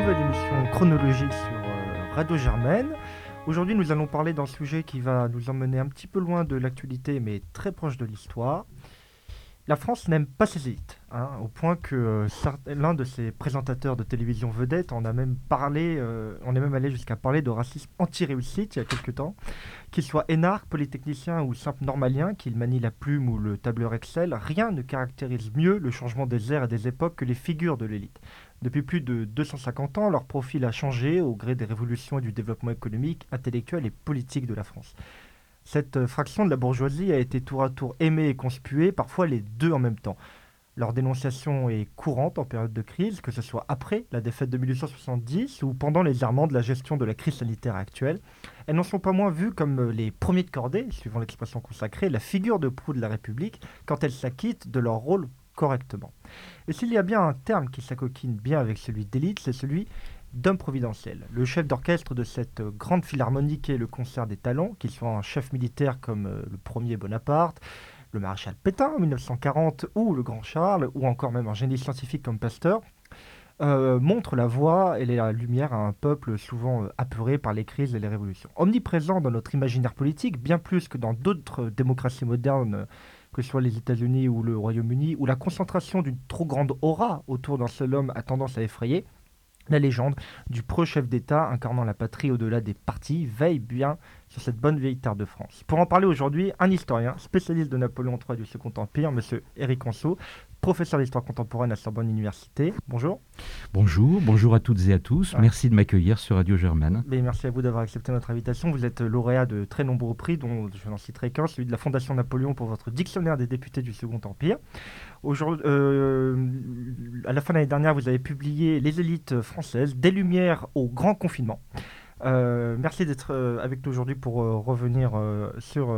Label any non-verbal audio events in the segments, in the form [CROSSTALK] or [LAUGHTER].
nouvelle émission chronologique sur euh, Radio Germaine. Aujourd'hui, nous allons parler d'un sujet qui va nous emmener un petit peu loin de l'actualité, mais très proche de l'histoire. La France n'aime pas ses élites, hein, au point que euh, l'un de ses présentateurs de télévision vedette en a même parlé, euh, on est même allé jusqu'à parler de racisme anti-réussite il y a quelques temps. Qu'il soit énarque, polytechnicien ou simple normalien, qu'il manie la plume ou le tableur Excel, rien ne caractérise mieux le changement des airs et des époques que les figures de l'élite. Depuis plus de 250 ans, leur profil a changé au gré des révolutions et du développement économique, intellectuel et politique de la France. Cette euh, fraction de la bourgeoisie a été tour à tour aimée et conspuée, parfois les deux en même temps. Leur dénonciation est courante en période de crise, que ce soit après la défaite de 1870 ou pendant les errements de la gestion de la crise sanitaire actuelle. Elles n'en sont pas moins vues comme euh, les premiers de cordée, suivant l'expression consacrée, la figure de proue de la République, quand elles s'acquittent de leur rôle correctement. Et s'il y a bien un terme qui s'acoquine bien avec celui d'élite, c'est celui d'homme providentiel. Le chef d'orchestre de cette grande philharmonie qui est le concert des talents, qu'il soit un chef militaire comme euh, le premier Bonaparte, le maréchal Pétain en 1940 ou le grand Charles, ou encore même un génie scientifique comme Pasteur, euh, montre la voie et la lumière à un peuple souvent euh, apeuré par les crises et les révolutions. Omniprésent dans notre imaginaire politique, bien plus que dans d'autres démocraties modernes, que ce soit les États-Unis ou le Royaume-Uni, où la concentration d'une trop grande aura autour d'un seul homme a tendance à effrayer, la légende du pro-chef d'État incarnant la patrie au-delà des partis veille bien sur cette bonne vieille terre de France. Pour en parler aujourd'hui, un historien, spécialiste de Napoléon III du Second Empire, M. Éric Conso, professeur d'histoire contemporaine à Sorbonne Université. Bonjour. Bonjour, bonjour à toutes et à tous. Merci de m'accueillir sur Radio Germaine. merci à vous d'avoir accepté notre invitation. Vous êtes lauréat de très nombreux prix, dont je n'en citerai qu'un, celui de la Fondation Napoléon pour votre dictionnaire des députés du Second Empire. Aujourd'hui, euh, à la fin de l'année dernière, vous avez publié Les élites françaises, des lumières au grand confinement. Euh, merci d'être euh, avec nous aujourd'hui pour euh, revenir sur,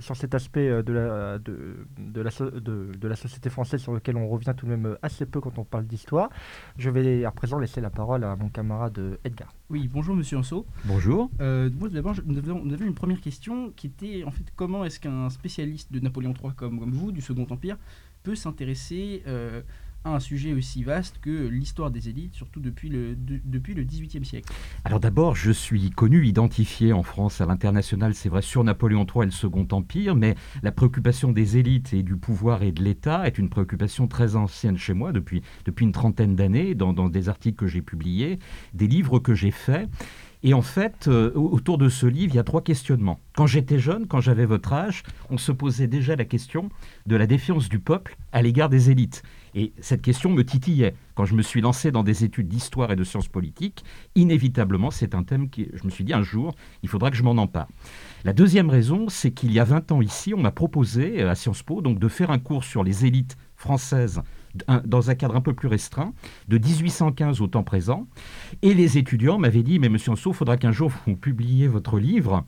sur cet aspect de la, de, de, la de, la société française sur lequel on revient tout de même assez peu quand on parle d'histoire. Je vais à présent laisser la parole à mon camarade Edgar. Oui, bonjour Monsieur Anso. Bonjour. moi, d'abord, nous avons une première question qui était en fait comment est-ce qu'un spécialiste de Napoléon III comme, comme vous, du Second Empire, peut s'intéresser un sujet aussi vaste que l'histoire des élites, surtout depuis le, depuis le XVIIIe siècle Alors d'abord, je suis connu, identifié en France, à l'international, c'est vrai, sur Napoléon III et le Second Empire, mais la préoccupation des élites et du pouvoir et de l'État est une préoccupation très ancienne chez moi, depuis, depuis une trentaine d'années, dans, dans des articles que j'ai publiés, des livres que j'ai faits. Et en fait, euh, autour de ce livre, il y a trois questionnements. Quand j'étais jeune, quand j'avais votre âge, on se posait déjà la question de la défiance du peuple à l'égard des élites. Et cette question me titillait. Quand je me suis lancé dans des études d'histoire et de sciences politiques, inévitablement, c'est un thème qui, je me suis dit un jour, il faudra que je m'en empare. La deuxième raison, c'est qu'il y a 20 ans ici, on m'a proposé euh, à Sciences Po donc, de faire un cours sur les élites françaises dans un cadre un peu plus restreint, de 1815 au temps présent. Et les étudiants m'avaient dit, mais monsieur Anso, il faudra qu'un jour vous publiez votre livre.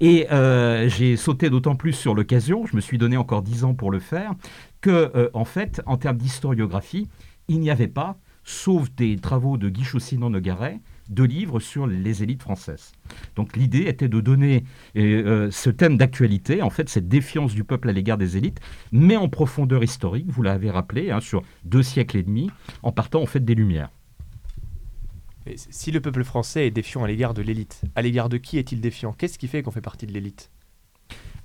Et euh, j'ai sauté d'autant plus sur l'occasion, je me suis donné encore 10 ans pour le faire, que, euh, en fait, en termes d'historiographie, il n'y avait pas, sauf des travaux de Guy Chaussinon-Nogaret, de livres sur les élites françaises. Donc l'idée était de donner euh, ce thème d'actualité, en fait cette défiance du peuple à l'égard des élites, mais en profondeur historique, vous l'avez rappelé, hein, sur deux siècles et demi, en partant en fait des Lumières. si le peuple français est défiant à l'égard de l'élite, à l'égard de qui est-il défiant? Qu'est-ce qui fait qu'on fait partie de l'élite?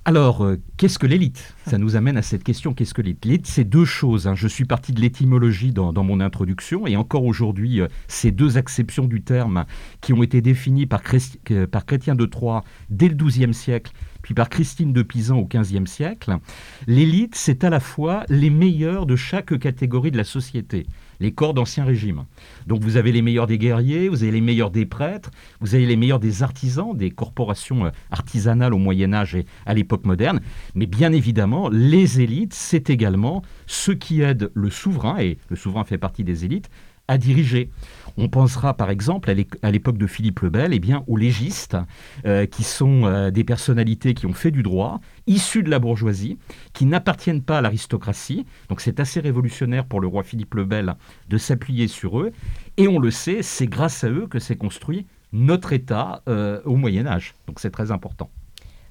Alors, euh, qu'est-ce que l'élite? Ça nous amène à cette question, qu'est-ce que l'élite? L'élite, c'est deux choses. Hein. Je suis parti de l'étymologie dans, mon introduction, et encore aujourd'hui, euh, ces deux acceptions du terme qui ont été définies par, euh, par Chrétien de Troyes dès le XIIe siècle puis par Christine de Pisan au XVe siècle, l'élite, c'est à la fois les meilleurs de chaque catégorie de la société, les corps d'Ancien Régime. Donc vous avez les meilleurs des guerriers, vous avez les meilleurs des prêtres, vous avez les meilleurs des artisans, des corporations euh, artisanales au Moyen Âge et à l'époque moderne, mais bien évidemment, les élites, c'est également ceux qui aident le souverain, et le souverain fait partie des élites, à diriger. On pensera par exemple à l'époque de Philippe le Bel, eh bien, aux légistes, euh, qui sont euh, des personnalités qui ont fait du droit, issus de la bourgeoisie, qui n'appartiennent pas à l'aristocratie. Donc c'est assez révolutionnaire pour le roi Philippe le Bel de s'appuyer sur eux. Et on le sait, c'est grâce à eux que s'est construit notre État euh, au Moyen Âge. Donc c'est très important.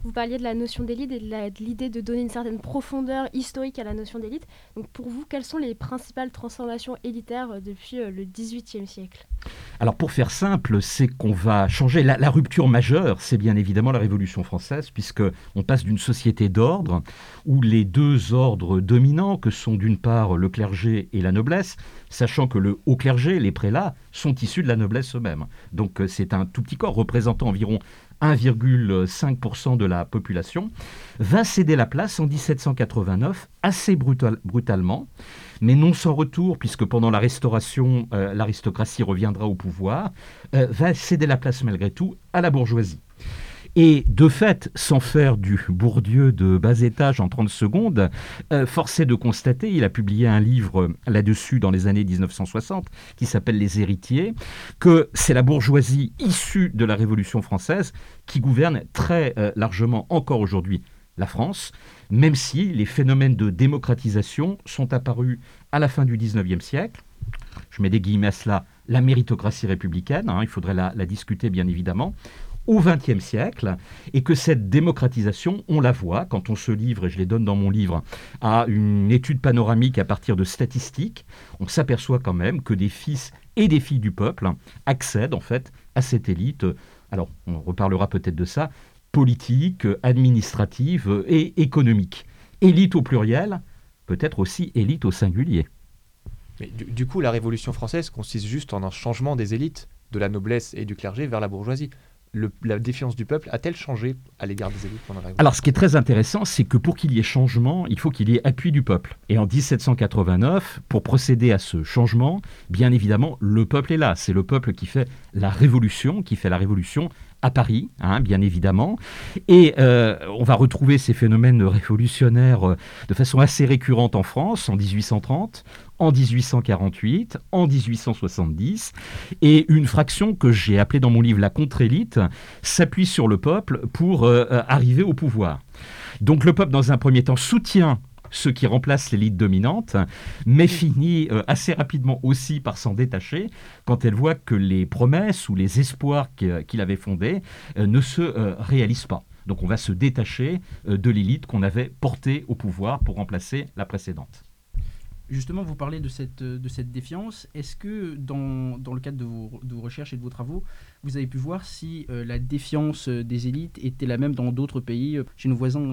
Vous parliez de la notion d'élite et de l'idée de donner une certaine profondeur historique à la notion d'élite. Donc pour vous, quelles sont les principales transformations élitaires euh, depuis euh, le XVIIIe siècle? Alors pour faire simple, c'est qu'on va changer. La, rupture majeure, c'est bien évidemment la Révolution française, puisque on passe d'une société d'ordre où les deux ordres dominants, que sont d'une part le clergé et la noblesse, sachant que le haut clergé, les prélats, sont issus de la noblesse eux-mêmes. Donc euh, c'est un tout petit corps représentant environ 1,5% de la population, va céder la place en 1789 assez brutalement, mais non sans retour, puisque pendant la Restauration, euh, l'aristocratie reviendra au pouvoir, euh, va céder la place malgré tout à la bourgeoisie. Et de fait, sans faire du Bourdieu de bas étage en 30 secondes, euh, forcé de constater, il a publié un livre là-dessus dans les années 1960 qui s'appelle Les héritiers, que c'est la bourgeoisie issue de la Révolution française qui gouverne très euh, largement encore aujourd'hui la France, même si les phénomènes de démocratisation sont apparus à la fin du 19e siècle. Je mets des guillemets à cela, la méritocratie républicaine, hein, il faudrait la, la discuter bien évidemment au XXe siècle, et que cette démocratisation, on la voit quand on se livre, et je les donne dans mon livre, à une étude panoramique à partir de statistiques, on s'aperçoit quand même que des fils et des filles du peuple accèdent en fait à cette élite. Alors, on reparlera peut-être de ça, politique, administrative et économique. Élite au pluriel, peut-être aussi élite au singulier. Mais du, du, coup, la Révolution française consiste juste en un changement des élites, de la noblesse et du clergé vers la bourgeoisie la défiance du peuple a-t-elle changé à l'égard des élites pendant la Alors, ce qui est très intéressant, c'est que pour qu'il y ait changement, il faut qu'il y ait appui du peuple. Et en 1789, pour procéder à ce changement, bien évidemment, le peuple est là. C'est le peuple qui fait la révolution, qui fait la révolution à Paris, hein, bien évidemment. Et euh, on va retrouver ces phénomènes révolutionnaires euh, de façon assez récurrente en France, en 1830, en 1848, en 1870. Et une fraction que j'ai appelée dans mon livre la contre-élite s'appuie sur le peuple pour euh, arriver au pouvoir. Donc le peuple, dans un premier temps, soutient ceux qui remplacent l'élite dominante, mais finit euh, assez rapidement aussi par s'en détacher quand elle voit que les promesses ou les espoirs qu'il avait fondés euh, ne se euh, réalisent pas. Donc on va se détacher de l'élite qu'on avait portée au pouvoir pour remplacer la précédente. Justement, vous parlez de cette, de cette défiance. Est-ce que dans, dans, le cadre de vos, recherches et de vos travaux, vous avez pu voir si euh, la défiance euh, des élites était la même dans d'autres pays, euh, chez nos voisins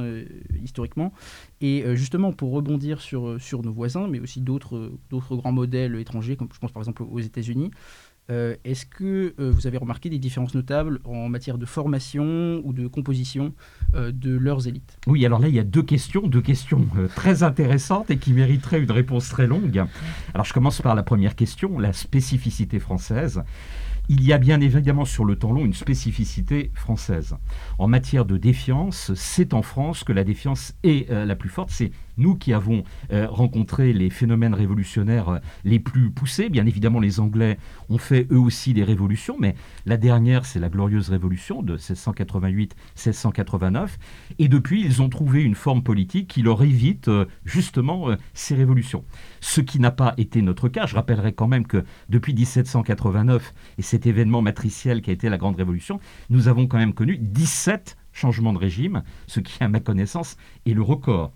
historiquement? Et justement, pour rebondir sur, sur nos voisins, mais aussi d'autres grands modèles étrangers, comme je pense par exemple aux États-Unis, euh, est-ce que euh, vous avez remarqué des différences notables en matière de formation ou de composition euh, de leurs élites? Oui, alors là, il y a deux questions, deux questions très intéressantes et qui mériteraient une réponse très longue. Alors je commence par la première question, la spécificité française. Il y a bien évidemment sur le temps long une spécificité française. En matière de défiance, c'est en France que la défiance est la plus forte. C'est nous qui avons euh, rencontré les phénomènes révolutionnaires euh, les plus poussés, bien évidemment les Anglais ont fait eux aussi des révolutions, mais la dernière c'est la glorieuse révolution de 1688-1689, et depuis ils ont trouvé une forme politique qui leur évite euh, justement ces révolutions. Ce qui n'a pas été notre cas, je rappellerai quand même que depuis 1789 et cet événement matriciel qui a été la Grande Révolution, nous avons quand même connu 17 changements de régime, ce qui à ma connaissance est le record.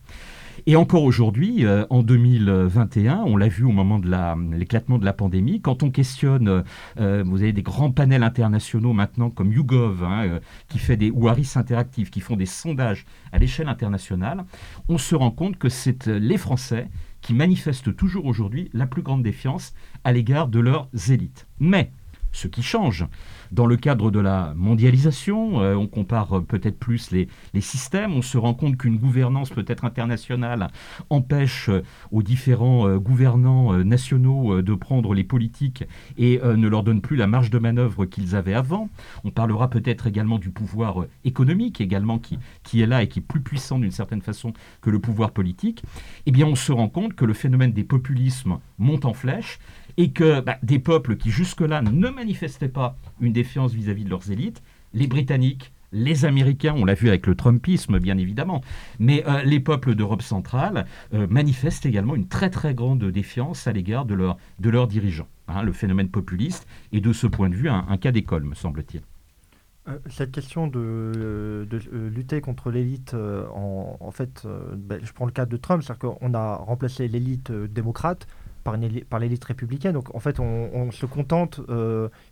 Et encore aujourd'hui, euh, en 2021, on l'a vu au moment de l'éclatement de la pandémie, quand on questionne, euh, vous avez des grands panels internationaux maintenant comme YouGov, hein, euh, qui fait des, ou Harris Interactive, qui font des sondages à l'échelle internationale, on se rend compte que c'est les Français qui manifestent toujours aujourd'hui la plus grande défiance à l'égard de leurs élites. Mais ce qui change, dans le cadre de la mondialisation, euh, on compare euh, peut-être plus les, systèmes, on se rend compte qu'une gouvernance peut-être internationale empêche euh, aux différents gouvernants nationaux de prendre les politiques et ne leur donne plus la marge de manœuvre qu'ils avaient avant. On parlera peut-être également du pouvoir économique, qui, qui est là et qui est plus puissant d'une certaine façon que le pouvoir politique. Eh bien, on se rend compte que le phénomène des populismes monte en flèche et que bah, des peuples qui jusque-là ne manifestaient pas une défiance vis-à-vis de leurs élites, les Britanniques, les Américains, on l'a vu avec le Trumpisme bien évidemment, mais euh, les peuples d'Europe centrale euh, manifestent également une très très grande défiance à l'égard de, leurs dirigeants. Hein, le phénomène populiste est de ce point de vue un, cas d'école, me semble-t-il. Euh, cette question de, de, lutter contre l'élite, en, en, fait, ben, je prends le cas de Trump, c'est-à-dire qu'on a remplacé l'élite démocrate par, l'élite républicaine. Donc en fait, on, se contente,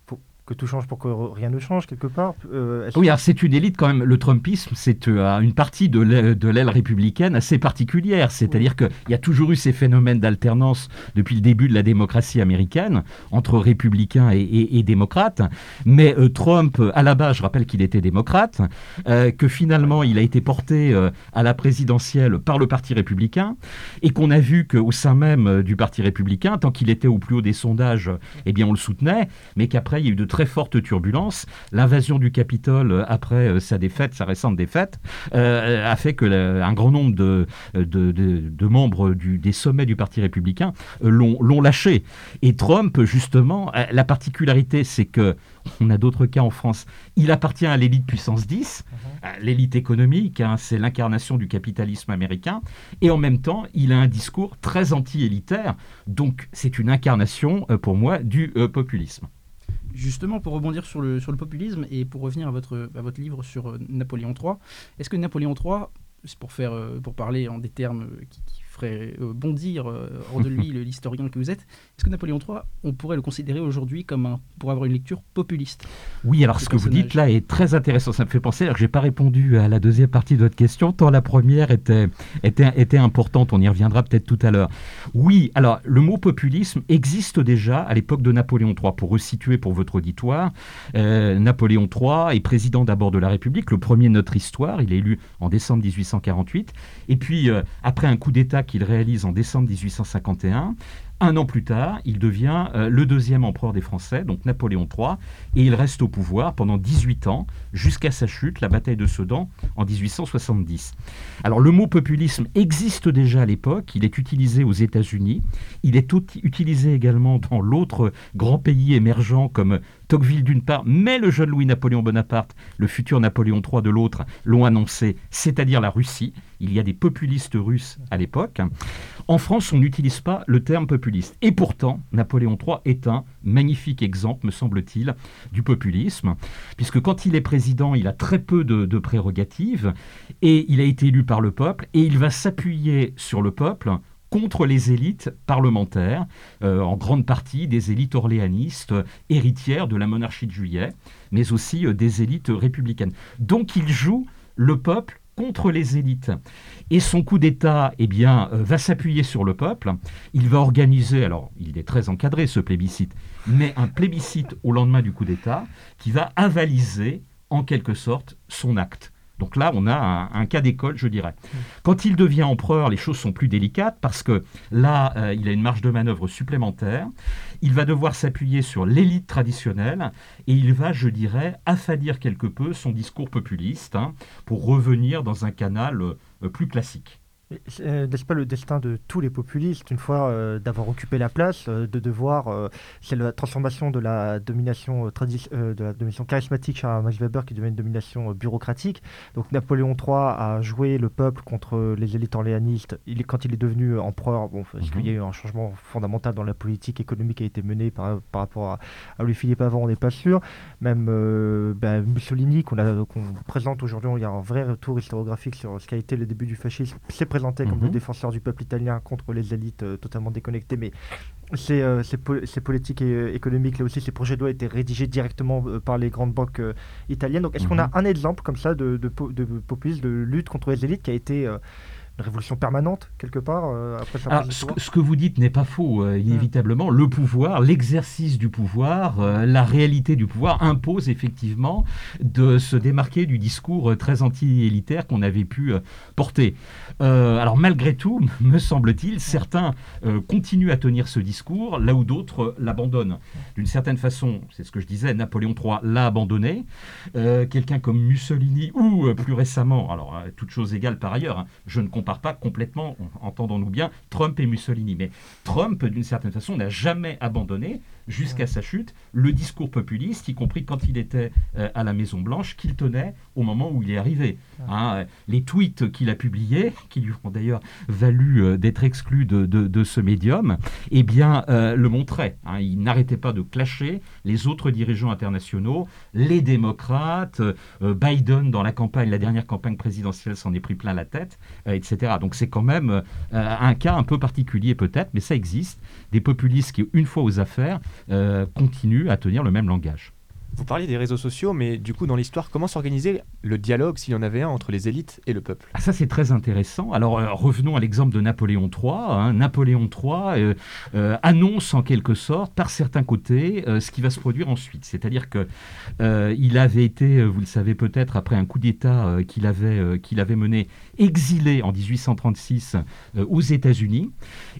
faut, que tout change pour que rien ne change quelque part euh, Oui, alors c'est une élite quand même. Le Trumpisme, c'est euh, une partie de l'aile républicaine assez particulière. C'est-à-dire qu'il y a toujours eu ces phénomènes d'alternance depuis le début de la démocratie américaine entre républicains et, démocrates. Mais euh, Trump, à la base, je rappelle qu'il était démocrate, que finalement il a été porté à la présidentielle par le Parti républicain et qu'on a vu qu'au sein même du Parti républicain, tant qu'il était au plus haut des sondages, eh bien on le soutenait, mais qu'après il y a eu de très forte turbulence. L'invasion du Capitole euh, après euh, sa défaite, sa récente défaite, euh, a fait que un grand nombre de, de, membres du, des sommets du Parti républicain l'ont lâché. Et Trump, justement, la particularité, c'est que on a d'autres cas en France. Il appartient à l'élite puissance 10, mhm. l'élite économique, hein, c'est l'incarnation du capitalisme américain, et en même temps, il a un discours très anti-élitaire, donc c'est une incarnation, pour moi, du populisme. Justement, pour rebondir sur le, sur le populisme et pour revenir à votre, livre sur euh, Napoléon III, est-ce que Napoléon III, c'est pour, euh, pour parler en des termes qui, qui ferait euh, bondir euh, hors de lui l'historien que vous êtes. Est-ce que Napoléon III, on pourrait le considérer aujourd'hui comme un, pour avoir une lecture populiste? Oui, alors ce que vous dites là est très intéressant. Ça me fait penser, alors que je n'ai pas répondu à la deuxième partie de votre question, tant la première était, était, était importante. On y reviendra peut-être tout à l'heure. Oui, alors le mot populisme existe déjà à l'époque de Napoléon III. Pour resituer pour votre auditoire, euh, Napoléon III est président d'abord de la République, le premier de notre histoire. Il est élu en décembre 1848. Et puis, après un coup d'État qu'il réalise en décembre 1851. Un an plus tard, il devient euh, le deuxième empereur des Français, donc Napoléon III, et il reste au pouvoir pendant 18 ans, jusqu'à sa chute, la bataille de Sedan, en 1870. Alors le mot populisme existe déjà à l'époque, il est utilisé aux États-Unis, il est utilisé également dans l'autre grand pays émergent comme Tocqueville d'une part, mais le jeune Louis-Napoléon Bonaparte, le futur Napoléon III de l'autre, l'ont annoncé, c'est-à-dire la Russie. Il y a des populistes russes à l'époque. En France, on n'utilise pas le terme populiste. Et pourtant, Napoléon III est un magnifique exemple, me semble-t-il, du populisme, puisque quand il est président, il a très peu de, prérogatives, et il a été élu par le peuple, et il va s'appuyer sur le peuple contre les élites parlementaires, euh, en grande partie des élites orléanistes, héritières de la monarchie de juillet, mais aussi euh, des élites républicaines. Donc il joue le peuple contre les élites. Et son coup d'État eh bien, euh, va s'appuyer sur le peuple. Il va organiser, alors il est très encadré ce plébiscite, mais un plébiscite au lendemain du coup d'État qui va avaliser en quelque sorte son acte. Donc là, on a un, cas d'école, je dirais. Quand il devient empereur, les choses sont plus délicates parce que là, euh, il a une marge de manœuvre supplémentaire. Il va devoir s'appuyer sur l'élite traditionnelle et il va, je dirais, affadir quelque peu son discours populiste hein, pour revenir dans un canal euh, plus classique. Euh, n'est-ce pas le destin de tous les populistes, une fois euh, d'avoir occupé la place, euh, de devoir. c'est la transformation de la domination, de la domination charismatique chez Max Weber qui devient une domination bureaucratique. Donc Napoléon III a joué le peuple contre les élites orléanistes. Il, quand il est devenu empereur, bon, qu'il y a mhm. eu un changement fondamental dans la politique économique qui a été menée par, par rapport à, Louis-Philippe avant On n'est pas sûr. Même ben, Mussolini, qu'on présente aujourd'hui, il y a un vrai retour historiographique sur ce qu'a été le début du fascisme. C'est présenté comme le mhm. défenseur du peuple italien contre les élites euh, totalement déconnectées, mais ces, euh, politiques et, économiques, là aussi, ces projets de loi étaient rédigés directement euh, par les grandes banques italiennes. Donc, est-ce qu'on a mhm. un exemple comme ça de, de, de, populisme, de lutte contre les élites qui a été révolution permanente, quelque part, euh, après sa ce, ce, que vous dites n'est pas faux, euh, inévitablement. Le pouvoir, l'exercice du pouvoir, euh, la réalité du pouvoir impose effectivement de se démarquer du discours très anti-élitaire qu'on avait pu porter. alors malgré tout, [LAUGHS] me semble-t-il, certains continuent à tenir ce discours, là où d'autres l'abandonnent. D'une certaine façon, c'est ce que je disais, Napoléon III l'a abandonné. Quelqu'un comme Mussolini, ou plus récemment, alors toute chose égale par ailleurs, hein, je ne compare pas complètement, entendons-nous bien, Trump et Mussolini. Mais Trump, d'une certaine façon, n'a jamais abandonné jusqu'à sa chute, le discours populiste, y compris quand il était euh, à la Maison-Blanche, qu'il tenait au moment où il est arrivé. Hein, les tweets qu'il a publiés, qui lui ont d'ailleurs valu euh, d'être exclu de, de, ce médium, eh bien, euh, le montraient. Hein. il n'arrêtait pas de clasher les autres dirigeants internationaux, les démocrates, Biden dans la campagne, la dernière campagne présidentielle s'en est pris plein la tête, etc. Donc c'est quand même un cas un peu particulier peut-être, mais ça existe. Des populistes qui, une fois aux affaires, euh, continuent à tenir le même langage. Vous parliez des réseaux sociaux, mais du coup, dans l'histoire, comment s'organisait le dialogue, s'il y en avait un, entre les élites et le peuple? Ah, Ça, c'est très intéressant. Alors, euh, revenons à l'exemple de Napoléon III. Hein. Napoléon III euh, euh, annonce en quelque sorte, par certains côtés, ce qui va se produire ensuite. C'est-à-dire que il avait été, vous le savez peut-être, après un coup d'État qu'il avait, qu'il avait mené, exilé en 1836 aux États-Unis.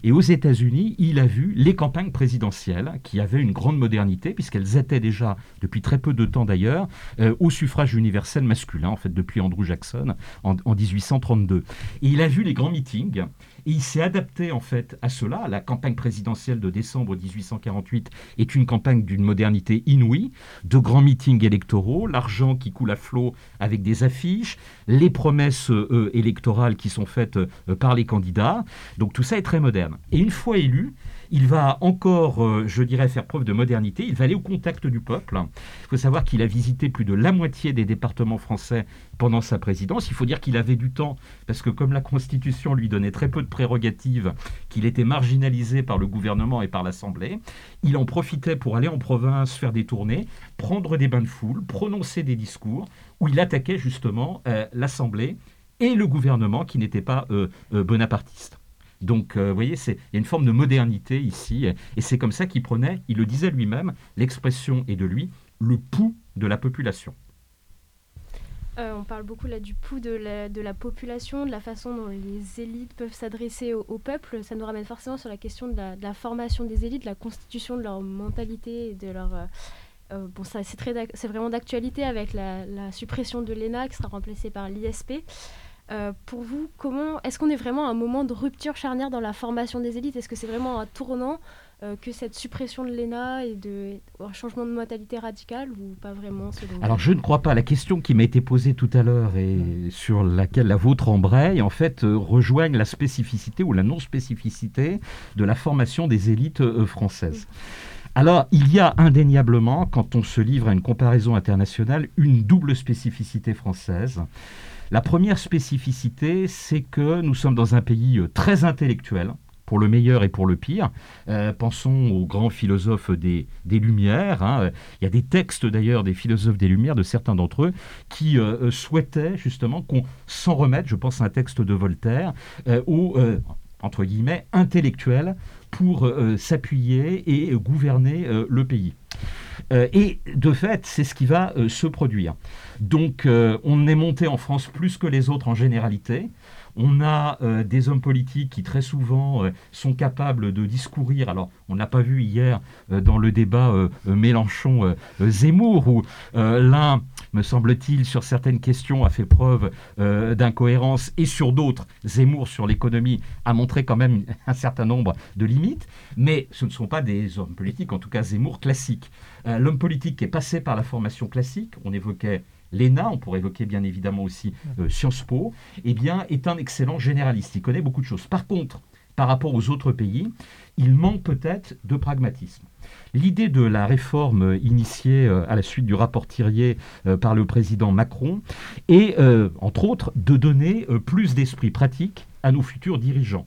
Et aux États-Unis, il a vu les campagnes présidentielles, qui avaient une grande modernité, puisqu'elles étaient déjà depuis très peu de temps d'ailleurs, euh, au suffrage universel masculin, en fait, depuis Andrew Jackson en, 1832. Et il a vu les grands meetings, et il s'est adapté en fait à cela. La campagne présidentielle de décembre 1848 est une campagne d'une modernité inouïe, de grands meetings électoraux, l'argent qui coule à flot avec des affiches, les promesses euh, électorales qui sont faites euh, par les candidats. Donc tout ça est très moderne. Et une fois élu, il va encore, euh, je dirais, faire preuve de modernité. Il va aller au contact du peuple. Il faut savoir qu'il a visité plus de la moitié des départements français pendant sa présidence. Il faut dire qu'il avait du temps, parce que comme la Constitution lui donnait très peu de prérogatives, qu'il était marginalisé par le gouvernement et par l'Assemblée, il en profitait pour aller en province, faire des tournées, prendre des bains de foule, prononcer des discours, où il attaquait justement euh, l'Assemblée et le gouvernement qui n'était pas euh, bonapartiste. Donc, euh, vous voyez, il y a une forme de modernité ici, et c'est comme ça qu'il prenait, il le disait lui-même, l'expression est de lui, le pouls de la population. Euh, on parle beaucoup là du pouls de la, population, de la façon dont les élites peuvent s'adresser au, peuple. Ça nous ramène forcément sur la question de la, formation des élites, de la constitution de leur mentalité et de leur... Euh, bon, ça, c'est vraiment d'actualité avec la, suppression de l'ENA qui sera remplacée par l'ISP. Euh, pour vous, comment est-ce qu'on est vraiment à un moment de rupture charnière dans la formation des élites? Est-ce que c'est vraiment un tournant euh, que cette suppression de l'ENA et de un changement de modalité radical ou pas vraiment Alors je ne crois pas. La question qui m'a été posée tout à l'heure et sur laquelle la vôtre embraye, en fait, euh, rejoignent la spécificité ou la non-spécificité de la formation des élites françaises. Alors, il y a indéniablement, quand on se livre à une comparaison internationale, une double spécificité française. La première spécificité, c'est que nous sommes dans un pays euh, très intellectuel, pour le meilleur et pour le pire. Euh, pensons aux grands philosophes des, Lumières. Hein. Il y a des textes d'ailleurs des philosophes des Lumières, de certains d'entre eux, qui euh, souhaitaient justement qu'on s'en remette, je pense à un texte de Voltaire, aux, entre guillemets, intellectuels pour s'appuyer et gouverner le pays. Euh, et de fait, c'est ce qui va euh, se produire. Donc, euh, on est monté en France plus que les autres en généralité. On a euh, des hommes politiques qui très souvent euh, sont capables de discourir. Alors, on n'a pas vu hier euh, dans le débat Mélenchon-Zemmour où l'un, me semble-t-il, sur certaines questions a fait preuve d'incohérence et sur d'autres, Zemmour sur l'économie a montré quand même [LAUGHS] un certain nombre de limites. Mais ce ne sont pas des hommes politiques, en tout cas Zemmour classique. L'homme politique qui est passé par la formation classique, on évoquait l'ENA, on pourrait évoquer bien évidemment aussi euh, Sciences Po, eh est un excellent généraliste. Il connaît beaucoup de choses. Par contre, par rapport aux autres pays, il manque peut-être de pragmatisme. L'idée de la réforme initiée euh, à la suite du rapport Thirier euh, par le président Macron est, entre autres, de donner plus d'esprit pratique à nos futurs dirigeants.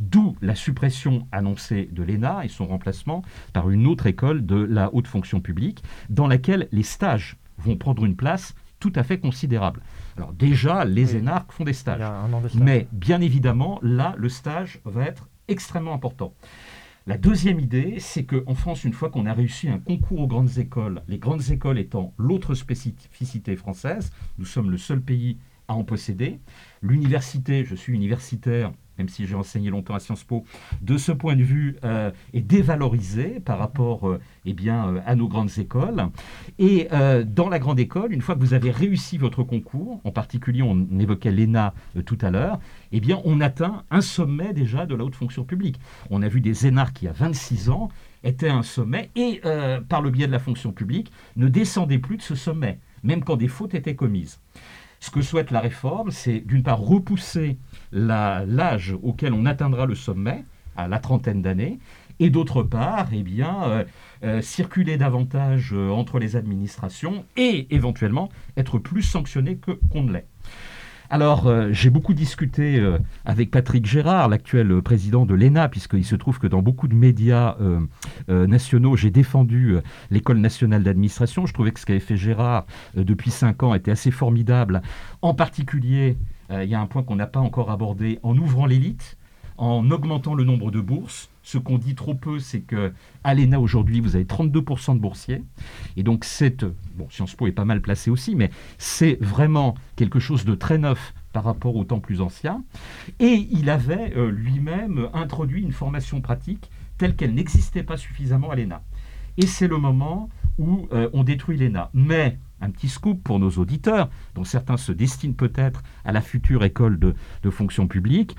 D'où la suppression annoncée de l'ENA et son remplacement par une autre école de la haute fonction publique, dans laquelle les stages vont prendre une place tout à fait considérable. Alors déjà, les énarques font des stages. Mais bien évidemment, là, le stage va être extrêmement important. La deuxième idée, c'est qu'en France, une fois qu'on a réussi un concours aux grandes écoles, les grandes écoles étant l'autre spécificité française, nous sommes le seul pays à en posséder. L'université, je suis universitaire, même si j'ai enseigné longtemps à Sciences Po, de ce point de vue euh, est dévalorisé par rapport euh, eh euh, à nos grandes écoles. Et dans la grande école, une fois que vous avez réussi votre concours, en particulier on évoquait l'ENA tout à l'heure, eh bien on atteint un sommet déjà de la haute fonction publique. On a vu des énarques qui à 26 ans était un sommet et, par le biais de la fonction publique, ne descendait plus de ce sommet, même quand des fautes étaient commises. Ce que souhaite la réforme, c'est d'une part repousser l'âge auquel on atteindra le sommet, à la trentaine d'années, et d'autre part, eh bien, euh, euh, circuler davantage entre les administrations et éventuellement être plus sanctionné qu'on ne l'est. Alors, euh, j'ai beaucoup discuté euh, avec Patrick Gérard, l'actuel président de l'ENA, puisqu'il se trouve que dans beaucoup de médias euh, nationaux, j'ai défendu l'École nationale d'administration. Je trouvais que ce qu'avait fait Gérard depuis cinq ans était assez formidable. En particulier, il y a un point qu'on n'a pas encore abordé, en ouvrant l'élite, en augmentant le nombre de bourses. Ce qu'on dit trop peu, c'est que l'ENA aujourd'hui, vous avez 32% de boursiers. Et donc, cette, bon, Sciences Po est pas mal placé aussi, mais c'est vraiment quelque chose de très neuf par rapport au temps plus ancien. Et il avait euh, lui-même introduit une formation pratique telle qu'elle n'existait pas suffisamment à l'ENA. Et c'est le moment où euh, on détruit l'ENA. Mais un petit scoop pour nos auditeurs, dont certains se destinent peut-être à la future école de, de fonction publique,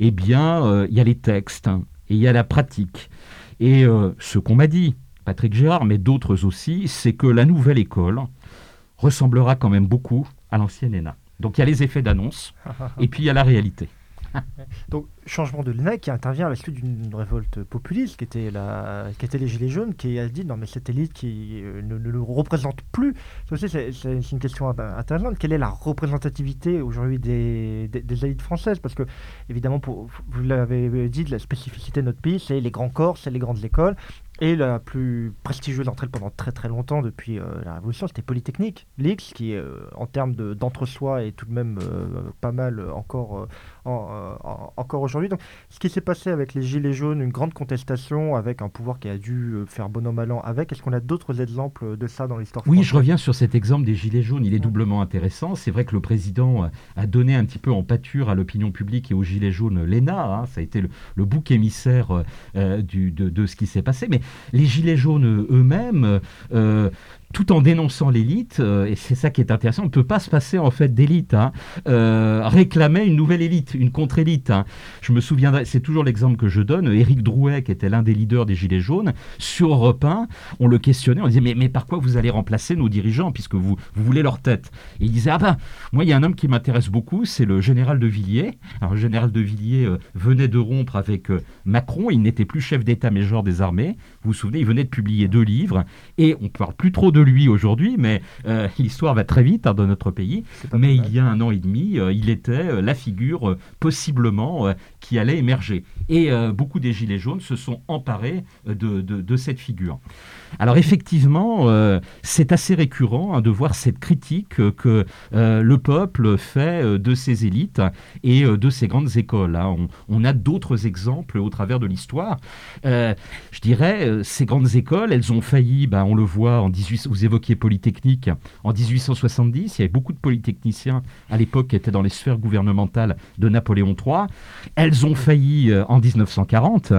eh bien, euh, il y a les textes, hein, et il y a la pratique. Et euh, ce qu'on m'a dit, Patrick Gérard, mais d'autres aussi, c'est que la nouvelle école ressemblera quand même beaucoup à l'ancienne ENA. Donc il y a les effets d'annonce, [LAUGHS] et puis il y a la réalité. [LAUGHS] Donc, changement de l'ENA qui intervient à la suite d'une révolte populiste qui était, la, qui était les Gilets jaunes, qui a dit non, mais cette élite qui euh, ne, le représente plus. C'est une question intéressante. Quelle est la représentativité aujourd'hui des, des, élites françaises? Parce que, évidemment, vous l'avez dit, la spécificité de notre pays, c'est les grands corps, c'est les grandes écoles. Et la plus prestigieuse d'entre elles pendant très très longtemps, depuis euh, la Révolution, c'était Polytechnique, l'X, qui euh, en termes d'entre-soi est tout de même pas mal encore, encore aujourd'hui. Donc, ce qui s'est passé avec les Gilets jaunes, une grande contestation avec un pouvoir qui a dû euh, faire bon an mal an avec. Est-ce qu'on a d'autres exemples de ça dans l'histoire Oui, je reviens sur cet exemple des Gilets jaunes. Il est doublement intéressant. C'est vrai que le président euh, a donné un petit peu en pâture à l'opinion publique et aux Gilets jaunes l'ENA. Hein. ça a été le, bouc émissaire euh, du, de, de, ce qui s'est passé. Mais les Gilets jaunes eux-mêmes tout en dénonçant l'élite, euh, et c'est ça qui est intéressant, on ne peut pas se passer en fait d'élite, hein, euh, réclamer une nouvelle élite, une contre-élite. Hein. Je me souviendrai, c'est toujours l'exemple que je donne, Éric Drouet, qui était l'un des leaders des Gilets jaunes, sur Europe 1, on le questionnait, on disait mais, mais par quoi vous allez remplacer nos dirigeants, puisque vous, voulez leur tête? Et il disait, ah ben, moi il y a un homme qui m'intéresse beaucoup, c'est le général de Villiers. Alors le général de Villiers euh, venait de rompre avec Macron, il n'était plus chef d'état-major des armées, vous vous souvenez, il venait de publier deux livres, et on ne parle plus trop de lui aujourd'hui, mais euh, l'histoire va très vite hein, dans notre pays. Mais il y a un an et demi, euh, il était euh, la figure possiblement qui allait émerger. Et beaucoup des Gilets jaunes se sont emparés de, de, cette figure. Alors effectivement, c'est assez récurrent hein, de voir cette critique que le peuple fait de ses élites et de ses grandes écoles. Hein. On, a d'autres exemples au travers de l'histoire. je dirais, ces grandes écoles, elles ont failli, ben, on le voit en 18, vous évoquiez Polytechnique. En 1870, il y avait beaucoup de polytechniciens à l'époque qui étaient dans les sphères gouvernementales de Napoléon III. Elles ont failli euh, en 1940.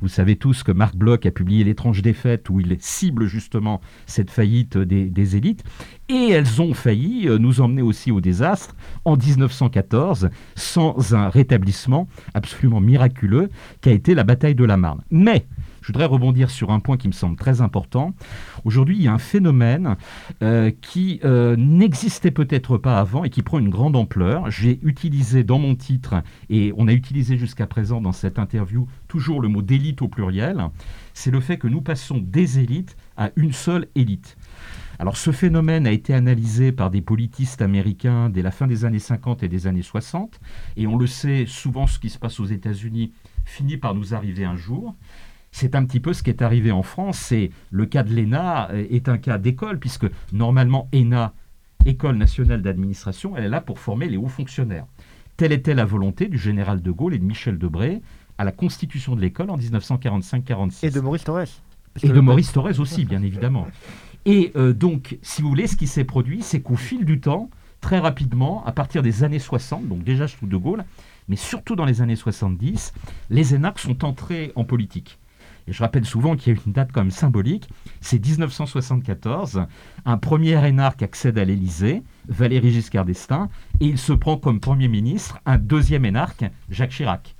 Vous savez tous que Marc Bloch a publié L'étrange défaite où il cible justement cette faillite des, élites. Et elles ont failli euh, nous emmener aussi au désastre en 1914 sans un rétablissement absolument miraculeux qui a été la bataille de la Marne. Mais je voudrais rebondir sur un point qui me semble très important. Aujourd'hui, il y a un phénomène euh, qui euh, n'existait peut-être pas avant et qui prend une grande ampleur. J'ai utilisé dans mon titre, et on a utilisé jusqu'à présent dans cette interview toujours le mot d'élite au pluriel, c'est le fait que nous passons des élites à une seule élite. Alors ce phénomène a été analysé par des politistes américains dès la fin des années 50 et des années 60, et on le sait, souvent ce qui se passe aux États-Unis finit par nous arriver un jour c'est un petit peu ce qui est arrivé en France. C'est le cas de l'ENA euh, est un cas d'école puisque normalement ENA, École nationale d'administration, elle est là pour former les hauts fonctionnaires. Telle était la volonté du général de Gaulle et de Michel Debré à la constitution de l'école en 1945-46. Et de Maurice Thorez. Et de Maurice Thorez aussi, bien évidemment. Et euh, donc, si vous voulez, ce qui s'est produit, c'est qu'au fil du temps, très rapidement, à partir des années 60, donc déjà sous De Gaulle, mais surtout dans les années 70, les énarques sont entrés en politique. Et je rappelle souvent qu'il y a une date quand même symbolique, c'est 1974, un premier énarque accède à l'Élysée, Valéry Giscard d'Estaing, et il se prend comme Premier ministre un deuxième énarque, Jacques Chirac.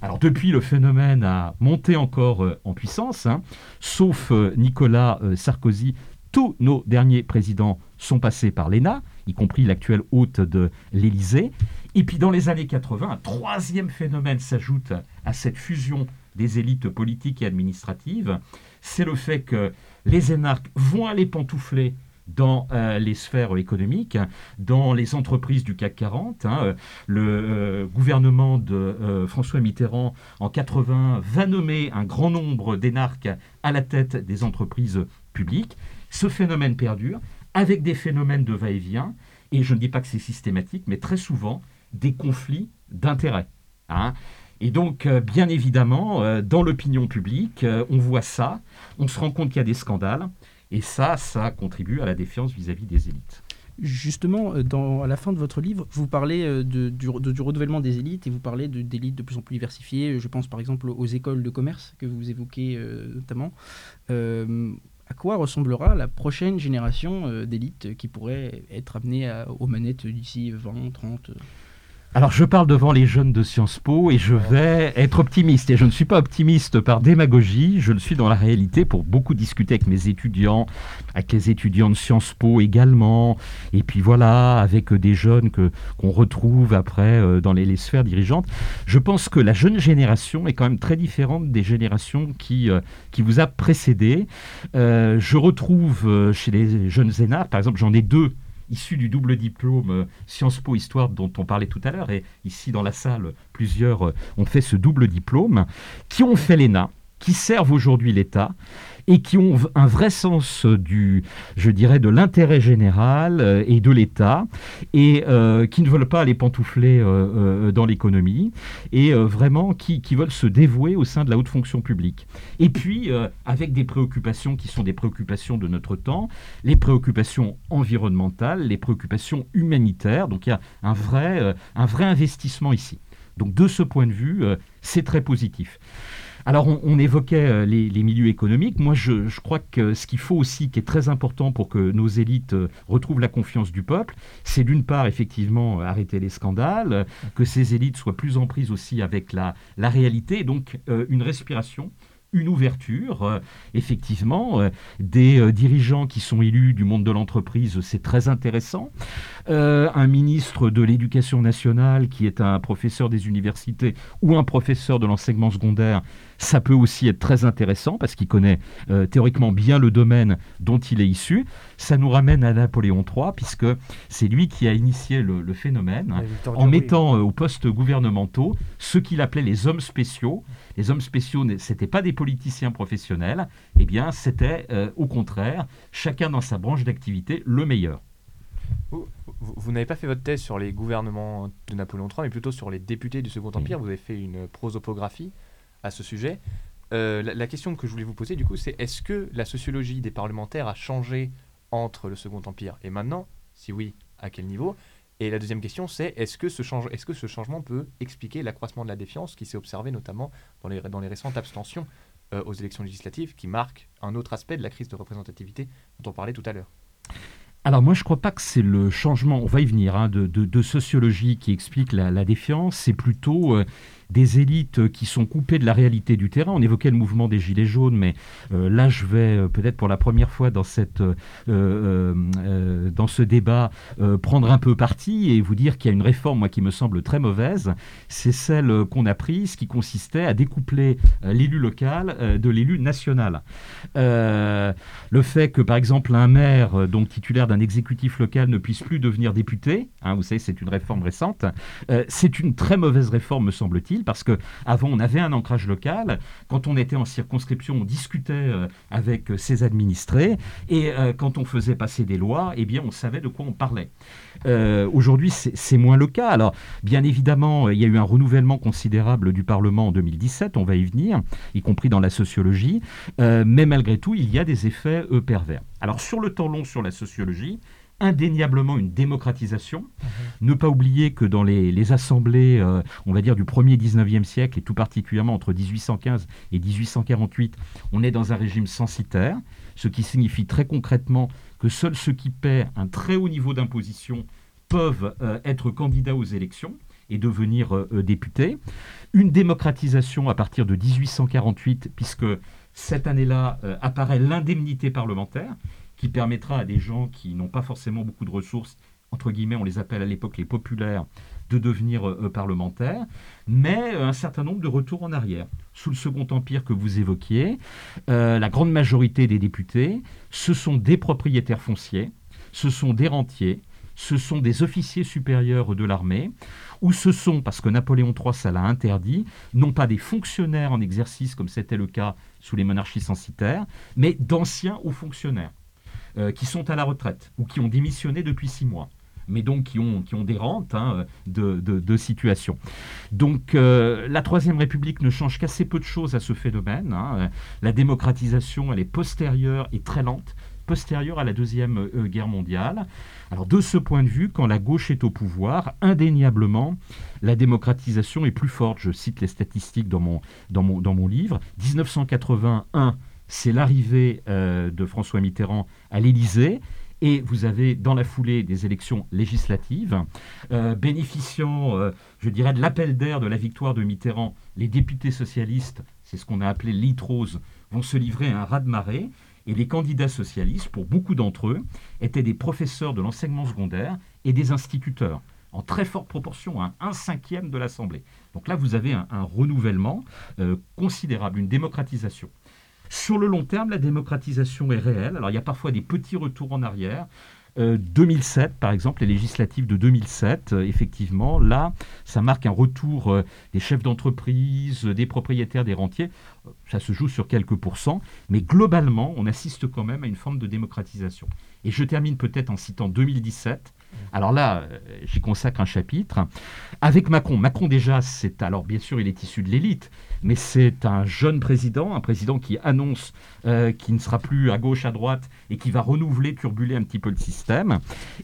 Alors depuis, le phénomène a monté encore euh, en puissance, hein. sauf euh, Nicolas euh, Sarkozy. Tous nos derniers présidents sont passés par l'ENA, y compris l'actuel hôte de l'Élysée. Et puis dans les années 80, un troisième phénomène s'ajoute à cette fusion des élites politiques et administratives. C'est le fait que les énarques vont aller pantoufler dans euh, les sphères économiques, dans les entreprises du CAC 40. hein. Le euh, gouvernement de euh, François Mitterrand en 80 va nommer un grand nombre d'énarques à la tête des entreprises publiques. Ce phénomène perdure avec des phénomènes de va-et-vient, et je ne dis pas que c'est systématique, mais très souvent des conflits d'intérêts. hein. Et donc, euh, bien évidemment, euh, dans l'opinion publique, euh, on voit ça, on se rend compte qu'il y a des scandales, et ça, ça contribue à la défiance vis-à-vis des élites. Justement, à la fin de votre livre, vous parlez de- du, de- renouvellement des élites et vous parlez de- d'élites de plus en plus diversifiées. Je pense par exemple aux écoles de commerce que vous évoquez notamment. À quoi ressemblera la prochaine génération d'élites qui pourrait être amenée aux manettes d'ici 20, 30 euh, Alors, je parle devant les jeunes de Sciences Po et je vais être optimiste. Et je ne suis pas optimiste par démagogie, je le suis dans la réalité pour beaucoup discuter avec mes étudiants, avec les étudiants de Sciences Po également, et puis voilà, avec des jeunes que qu'on retrouve après euh, dans les, sphères dirigeantes. Je pense que la jeune génération est quand même très différente des générations qui, euh, qui vous a précédé. Euh, je retrouve chez les jeunes énarques, par exemple, j'en ai deux issus du double diplôme euh, Sciences Po Histoire dont on parlait tout à l'heure, et ici dans la salle, plusieurs euh, ont fait ce double diplôme, qui ont fait l'ENA, qui servent aujourd'hui l'État et qui ont un vrai sens euh, du, je dirais, de l'intérêt général euh, et de l'État, et euh, qui ne veulent pas aller pantoufler euh, euh, dans l'économie, et euh, vraiment qui, qui veulent se dévouer au sein de la haute fonction publique. Et puis, avec des préoccupations qui sont des préoccupations de notre temps, les préoccupations environnementales, les préoccupations humanitaires. Donc il y a un vrai, un vrai investissement ici. Donc de ce point de vue, c'est très positif. Alors on, évoquait euh, les, milieux économiques. Moi, je, crois que ce qu'il faut aussi, qui est très important pour que nos élites euh, retrouvent la confiance du peuple, c'est d'une part effectivement euh, arrêter les scandales, que ces élites soient plus en prise aussi avec la, réalité, donc une respiration une ouverture, effectivement, des dirigeants qui sont élus du monde de l'entreprise, c'est très intéressant. Un ministre de l'Éducation nationale qui est un professeur des universités ou un professeur de l'enseignement secondaire, ça peut aussi être très intéressant parce qu'il connaît euh, théoriquement bien le domaine dont il est issu. Ça nous ramène à Napoléon III puisque c'est lui qui a initié le, le phénomène en mettant euh, aux postes gouvernementaux ceux qu'il appelait les hommes spéciaux. Les hommes spéciaux, n'est- c'était pas des politiciens professionnels, eh bien, c'était euh, au contraire, chacun dans sa branche d'activité, le meilleur. Vous, n'avez pas fait votre thèse sur les gouvernements de Napoléon III, mais plutôt sur les députés du Second Oui. Empire. Vous avez fait une prosopographie à ce sujet. Euh, la, question que je voulais vous poser, du coup, c'est est-ce que la sociologie des parlementaires a changé entre le Second Empire et maintenant? Si oui, à quel niveau? Et la deuxième question, c'est est-ce que, ce changement peut expliquer l'accroissement de la défiance qui s'est observé notamment dans les, récentes abstentions euh, aux élections législatives, qui marquent un autre aspect de la crise de représentativité dont on parlait tout à l'heure? Alors moi, je ne crois pas que c'est le changement, on va y venir, hein, de, sociologie qui explique la, la défiance, c'est plutôt euh, des élites qui sont coupées de la réalité du terrain. On évoquait le mouvement des Gilets jaunes, mais euh, là, je vais euh, peut-être pour la première fois dans, cette, euh, dans ce débat prendre un peu parti et vous dire qu'il y a une réforme, moi, qui me semble très mauvaise. C'est celle qu'on a prise, qui consistait à découpler l'élu local de l'élu national. Le fait que, par exemple, un maire, donc titulaire d'un exécutif local, ne puisse plus devenir député, hein, vous savez, c'est une réforme récente, c'est une très mauvaise réforme, me semble-t-il, parce que avant on avait un ancrage local, quand on était en circonscription, on discutait euh, avec euh, ses administrés, et euh, quand on faisait passer des lois, eh bien, on savait de quoi on parlait. Aujourd'hui, c'est moins le cas. Alors, bien évidemment, il y a eu un renouvellement considérable du Parlement en 2017, on va y venir, y compris dans la sociologie, mais malgré tout, il y a des effets pervers. Alors, sur le temps long, sur la sociologie, indéniablement une démocratisation. Ne pas oublier que dans les, les assemblées, euh, on va dire, du 1er 19e siècle, et tout particulièrement entre 1815 et 1848, on est dans un régime censitaire, ce qui signifie très concrètement que seuls ceux qui paient un très haut niveau d'imposition peuvent euh, être candidats aux élections. et devenir député. Une démocratisation à partir de 1848, puisque cette année-là apparaît l'indemnité parlementaire, qui permettra à des gens qui n'ont pas forcément beaucoup de ressources, entre guillemets, on les appelle à l'époque les populaires, de devenir euh, parlementaires, mais un certain nombre de retours en arrière. Sous le Second Empire que vous évoquiez, euh, la grande majorité des députés, ce sont des propriétaires fonciers, ce sont des rentiers, ce sont des officiers supérieurs de l'armée, ou ce sont, parce que Napoléon III, ça l'a interdit, non pas des fonctionnaires en exercice, comme c'était le cas sous les monarchies censitaires, mais d'anciens hauts fonctionnaires. Euh, qui sont à la retraite ou qui ont démissionné depuis six mois mais donc qui ont, qui ont des rentes hein, de, de, situation. Donc euh, la Troisième République ne change qu'assez peu de choses à ce phénomène. Hein. La démocratisation, elle est postérieure et très lente postérieure à la Deuxième euh, Guerre mondiale. Alors de ce point de vue, quand la gauche est au pouvoir, indéniablement, la démocratisation est plus forte. Je cite les statistiques dans mon, dans mon, dans mon livre. 1981, c'est l'arrivée euh, de François Mitterrand à l'Élysée. Et vous avez dans la foulée des élections législatives, euh, bénéficiant, euh, je dirais, de l'appel d'air de la victoire de Mitterrand, les députés socialistes, c'est ce qu'on a appelé l'itrose, vont se livrer à un raz-de-marée. Et les candidats socialistes, pour beaucoup d'entre eux, étaient des professeurs de l'enseignement secondaire et des instituteurs, en très forte proportion, hein, un cinquième de l'Assemblée. Donc là, vous avez un, renouvellement considérable, une démocratisation. Sur le long terme, la démocratisation est réelle. Alors il y a parfois des petits retours en arrière. 2007, euh, par exemple, les législatives de 2007, euh, effectivement, là, ça marque un retour euh, des chefs d'entreprise, des propriétaires, des rentiers. Ça se joue sur quelques pourcents, mais globalement, on assiste quand même à une forme de démocratisation. Et je termine peut-être en citant 2017, alors là, j'y consacre un chapitre. Avec Macron, Macron déjà, c'est alors bien sûr, il est issu de l'élite, mais c'est un jeune président, un président qui annonce euh, qu'il ne sera plus à gauche, à droite, et qui va renouveler, turbuler un petit peu le système.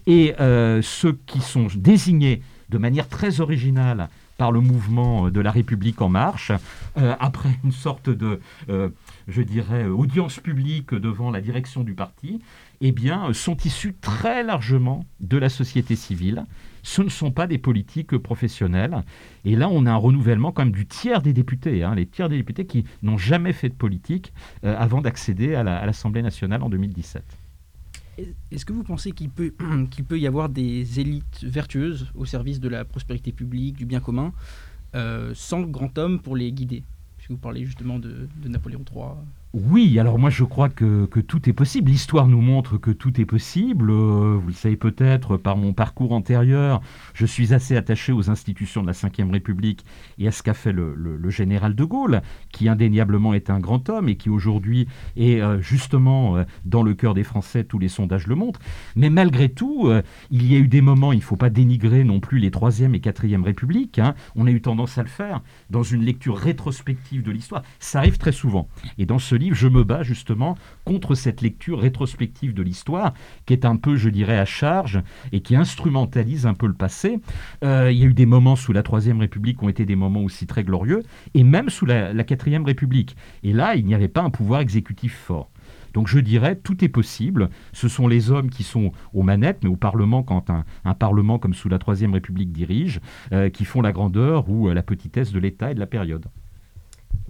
Et euh, ceux qui sont désignés de manière très originale par le mouvement de la République en marche, après une sorte de, je dirais, audience publique devant la direction du parti, eh sont issus très largement de la société civile. Ce ne sont pas des politiques professionnels. Et là, on a un renouvellement quand même du tiers des députés, hein, les tiers des députés qui n'ont jamais fait de politique euh, avant d'accéder à l'Assemblée nationale en 2017. Est-ce que vous pensez qu'il peut, [CLEARS THROAT] peut y avoir des élites vertueuses au service de la prospérité publique, du bien commun, euh, sans grand homme pour les guider? Puisque vous parlez justement de Napoléon III. Oui, alors moi je crois que, tout est possible. L'histoire nous montre que tout est possible. Euh, vous le savez peut-être par mon parcours antérieur, je suis assez attaché aux institutions de la Ve République et à ce qu'a fait le, général de Gaulle, qui indéniablement est un grand homme et qui aujourd'hui est euh, justement euh, dans le cœur des Français, tous les sondages le montrent. Mais malgré tout, il y a eu des moments, il ne faut pas dénigrer non plus les Troisième et Quatrième Républiques. Hein. On a eu tendance à le faire dans une lecture rétrospective de l'histoire. Ça arrive très souvent. Et dans ce je me bats justement contre cette lecture rétrospective de l'histoire, qui est un peu, je dirais, à charge et qui instrumentalise un peu le passé. Euh, il y a eu des moments sous la Troisième République qui ont été des moments aussi très glorieux, et même sous la, Quatrième République. Et là, il n'y avait pas un pouvoir exécutif fort. Donc je dirais, tout est possible. Ce sont les hommes qui sont aux manettes, mais au Parlement, quand un, Parlement comme sous la Troisième République dirige, euh, qui font la grandeur ou euh, la petitesse de l'État et de la période.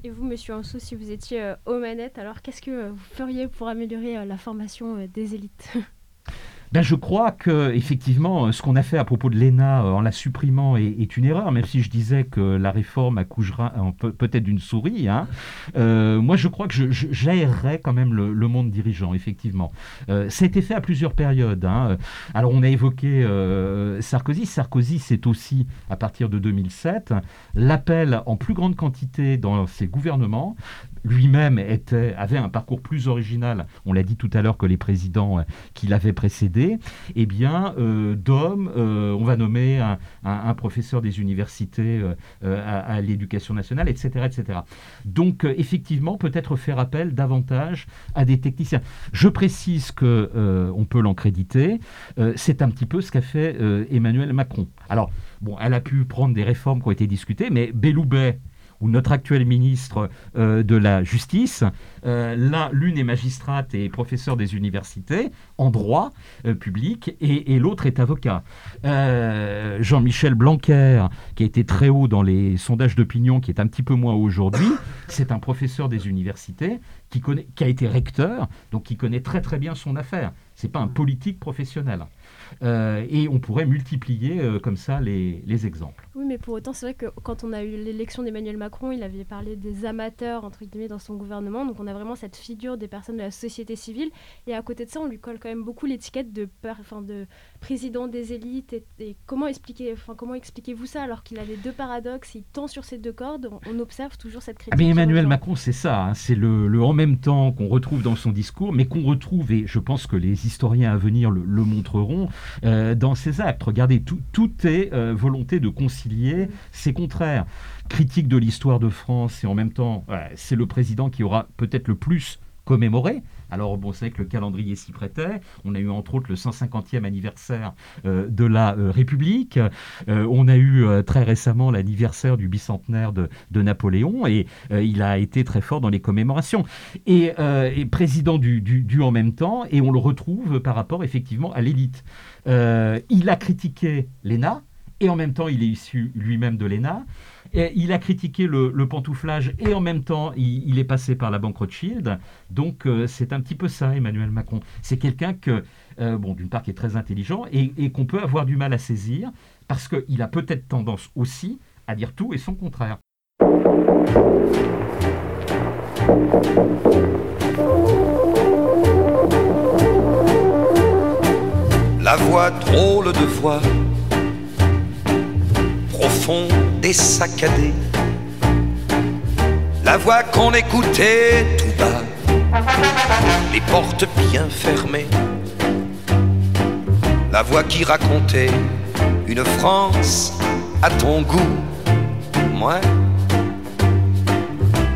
Et vous, monsieur Anso, si vous étiez euh, aux manettes, alors qu'est-ce que euh, vous feriez pour améliorer euh, la formation des élites? [LAUGHS] Ben, je crois que effectivement, ce qu'on a fait à propos de l'ENA en la supprimant est, une erreur, même si je disais que la réforme accouchera peut-être d'une souris. Hein. moi, je crois que j'aérerais quand même le, monde dirigeant, effectivement. Euh, ça a été fait à plusieurs périodes. Hein. Alors, on a évoqué Sarkozy. Sarkozy, c'est aussi, à partir de 2007, l'appel en plus grande quantité dans ses gouvernements lui-même avait un parcours plus original, on l'a dit tout à l'heure, que les présidents euh, qui l'avaient précédé, eh bien, euh, d'hommes, euh, on va nommer un, professeur des universités à, l'éducation nationale, etc. etc. Donc, effectivement, peut-être faire appel davantage à des techniciens. Je précise que on peut l'en créditer. c'est un petit peu ce qu'a fait Emmanuel Macron. Alors, bon, elle a pu prendre des réformes qui ont été discutées, mais Belloubet, ou notre actuel ministre de la Justice. là, l'une est magistrate et professeure des universités en droit public et, l'autre est avocat. Jean-Michel Blanquer, qui a été très haut dans les sondages d'opinion, qui est un petit peu moins aujourd'hui, c'est un professeur des universités qui, connaît, qui a été recteur, donc qui connaît très très bien son affaire. C'est pas un politique professionnel. Euh, et on pourrait multiplier euh, comme ça les, les, exemples. Oui, mais pour autant, c'est vrai que quand on a eu l'élection d'Emmanuel Macron, il avait parlé des amateurs, entre guillemets, dans son gouvernement. Donc on a vraiment cette figure des personnes de la société civile. Et à côté de ça, on lui colle quand même beaucoup l'étiquette de, enfin, de président des élites. Et, comment, expliquer, enfin, comment expliquez-vous ça alors qu'il a les deux paradoxes, il tend sur ces deux cordes, on, observe toujours cette critique. Ah, mais Emmanuel Macron, c'est ça. Hein. c'est le, le, en même temps qu'on retrouve dans son discours, mais qu'on retrouve, et je pense que les historiens à venir le, le montreront, euh, dans ses actes. Regardez, tout, est euh, volonté de concilier ces contraires. Critique de l'histoire de France et en même temps, c'est le président qui aura peut-être le plus commémoré alors, bon, c'est que le calendrier s'y prêtait. On a eu entre autres le 150e anniversaire euh, de la euh, République. Euh, on a eu très récemment l'anniversaire du bicentenaire de, Napoléon et il a été très fort dans les commémorations. Et, président du, du, en même temps, et on le retrouve par rapport effectivement à l'élite. il a critiqué l'ENA et en même temps il est issu lui-même de l'ENA il a critiqué le, pantouflage et en même temps, il, est passé par la banque Rothschild. Donc, euh, c'est un petit peu ça, Emmanuel Macron. C'est quelqu'un que, euh, d'une part, qui est très intelligent et, qu'on peut avoir du mal à saisir parce qu'il a peut-être tendance aussi à dire tout et son contraire. La voix drôle de voix profond et saccadée. La voix qu'on écoutait tout bas, les portes bien fermées. La voix qui racontait une France à ton goût, moi.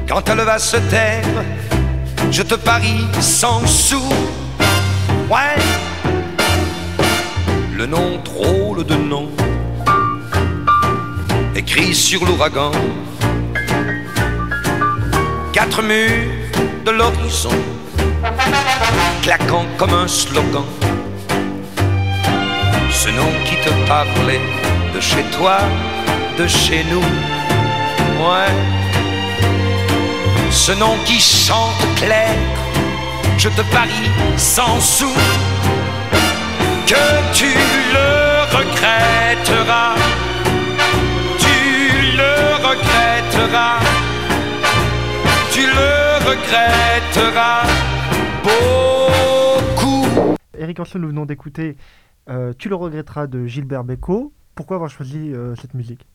Quand elle va se taire, je te parie sans sous, ouais. Le nom drôle de nom écrit sur l'ouragan. Quatre murs de l'horizon, claquant comme un slogan. Ce nom qui te parlait de chez toi, de chez nous, ouais. Ce nom qui chante clair, je te parie sans sou, que tu le regretteras regretteras, tu le regretteras beaucoup. Eric Ancelot, nous venons d'écouter euh, Tu le regretteras de Gilbert Bécaud. Pourquoi avoir choisi euh, cette musique?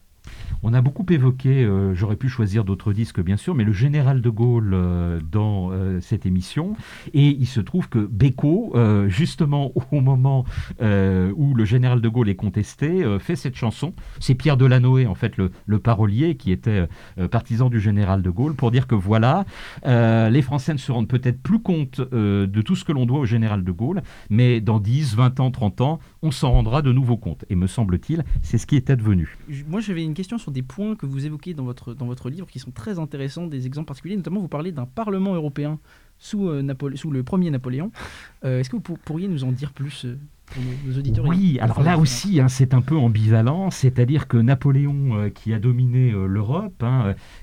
On a beaucoup évoqué, euh, j'aurais pu choisir d'autres disques bien sûr, mais le général de Gaulle euh, dans euh, cette émission. Et il se trouve que Beko, justement [LAUGHS] au moment où le général de Gaulle est contesté, fait cette chanson. C'est Pierre Delanoë, en fait, le, parolier, qui était partisan du général de Gaulle, pour dire que voilà, les Français ne se rendent peut-être plus compte de tout ce que l'on doit au général de Gaulle, mais dans 10, 20 ans, 30 ans, on s'en rendra de nouveau compte. Et me semble-t-il, c'est ce qui est advenu. Moi, j'avais une question sur des points que vous évoquez dans votre, dans votre livre qui sont très intéressants, des exemples particuliers. Notamment, vous parlez d'un Parlement européen sous, euh, sous le premier Napoléon. Euh, est-ce que vous pourriez nous en dire plus euh, oui, alors là aussi, hein, c'est un peu ambivalent, c'est-à-dire que Napoléon, euh, qui a dominé euh, l'Europe,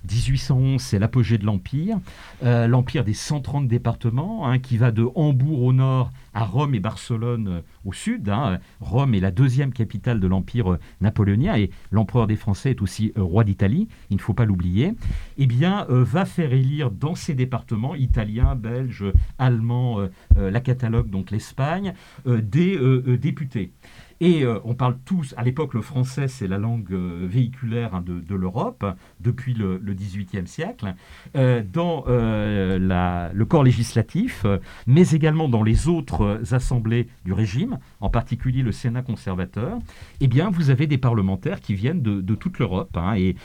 1811, hein, c'est l'apogée de l'Empire, euh, l'Empire des 130 départements, hein, qui va de Hambourg au nord à Rome et Barcelone au sud. Rome est la deuxième capitale de l'Empire napoléonien et l'empereur des Français est aussi roi d'Italie, il ne faut pas l'oublier. Eh bien, va faire élire dans ces départements, italiens, belges, allemands, la Catalogue, donc l'Espagne, des euh, députés. Et euh, on parle tous, à l'époque le français c'est la langue euh, véhiculaire hein, de, l'Europe depuis le, XVIIIe siècle, dans le corps législatif, mais également dans les autres assemblées du régime, en particulier le Sénat conservateur, eh bien vous avez des parlementaires qui viennent de, toute l'Europe. Hein, et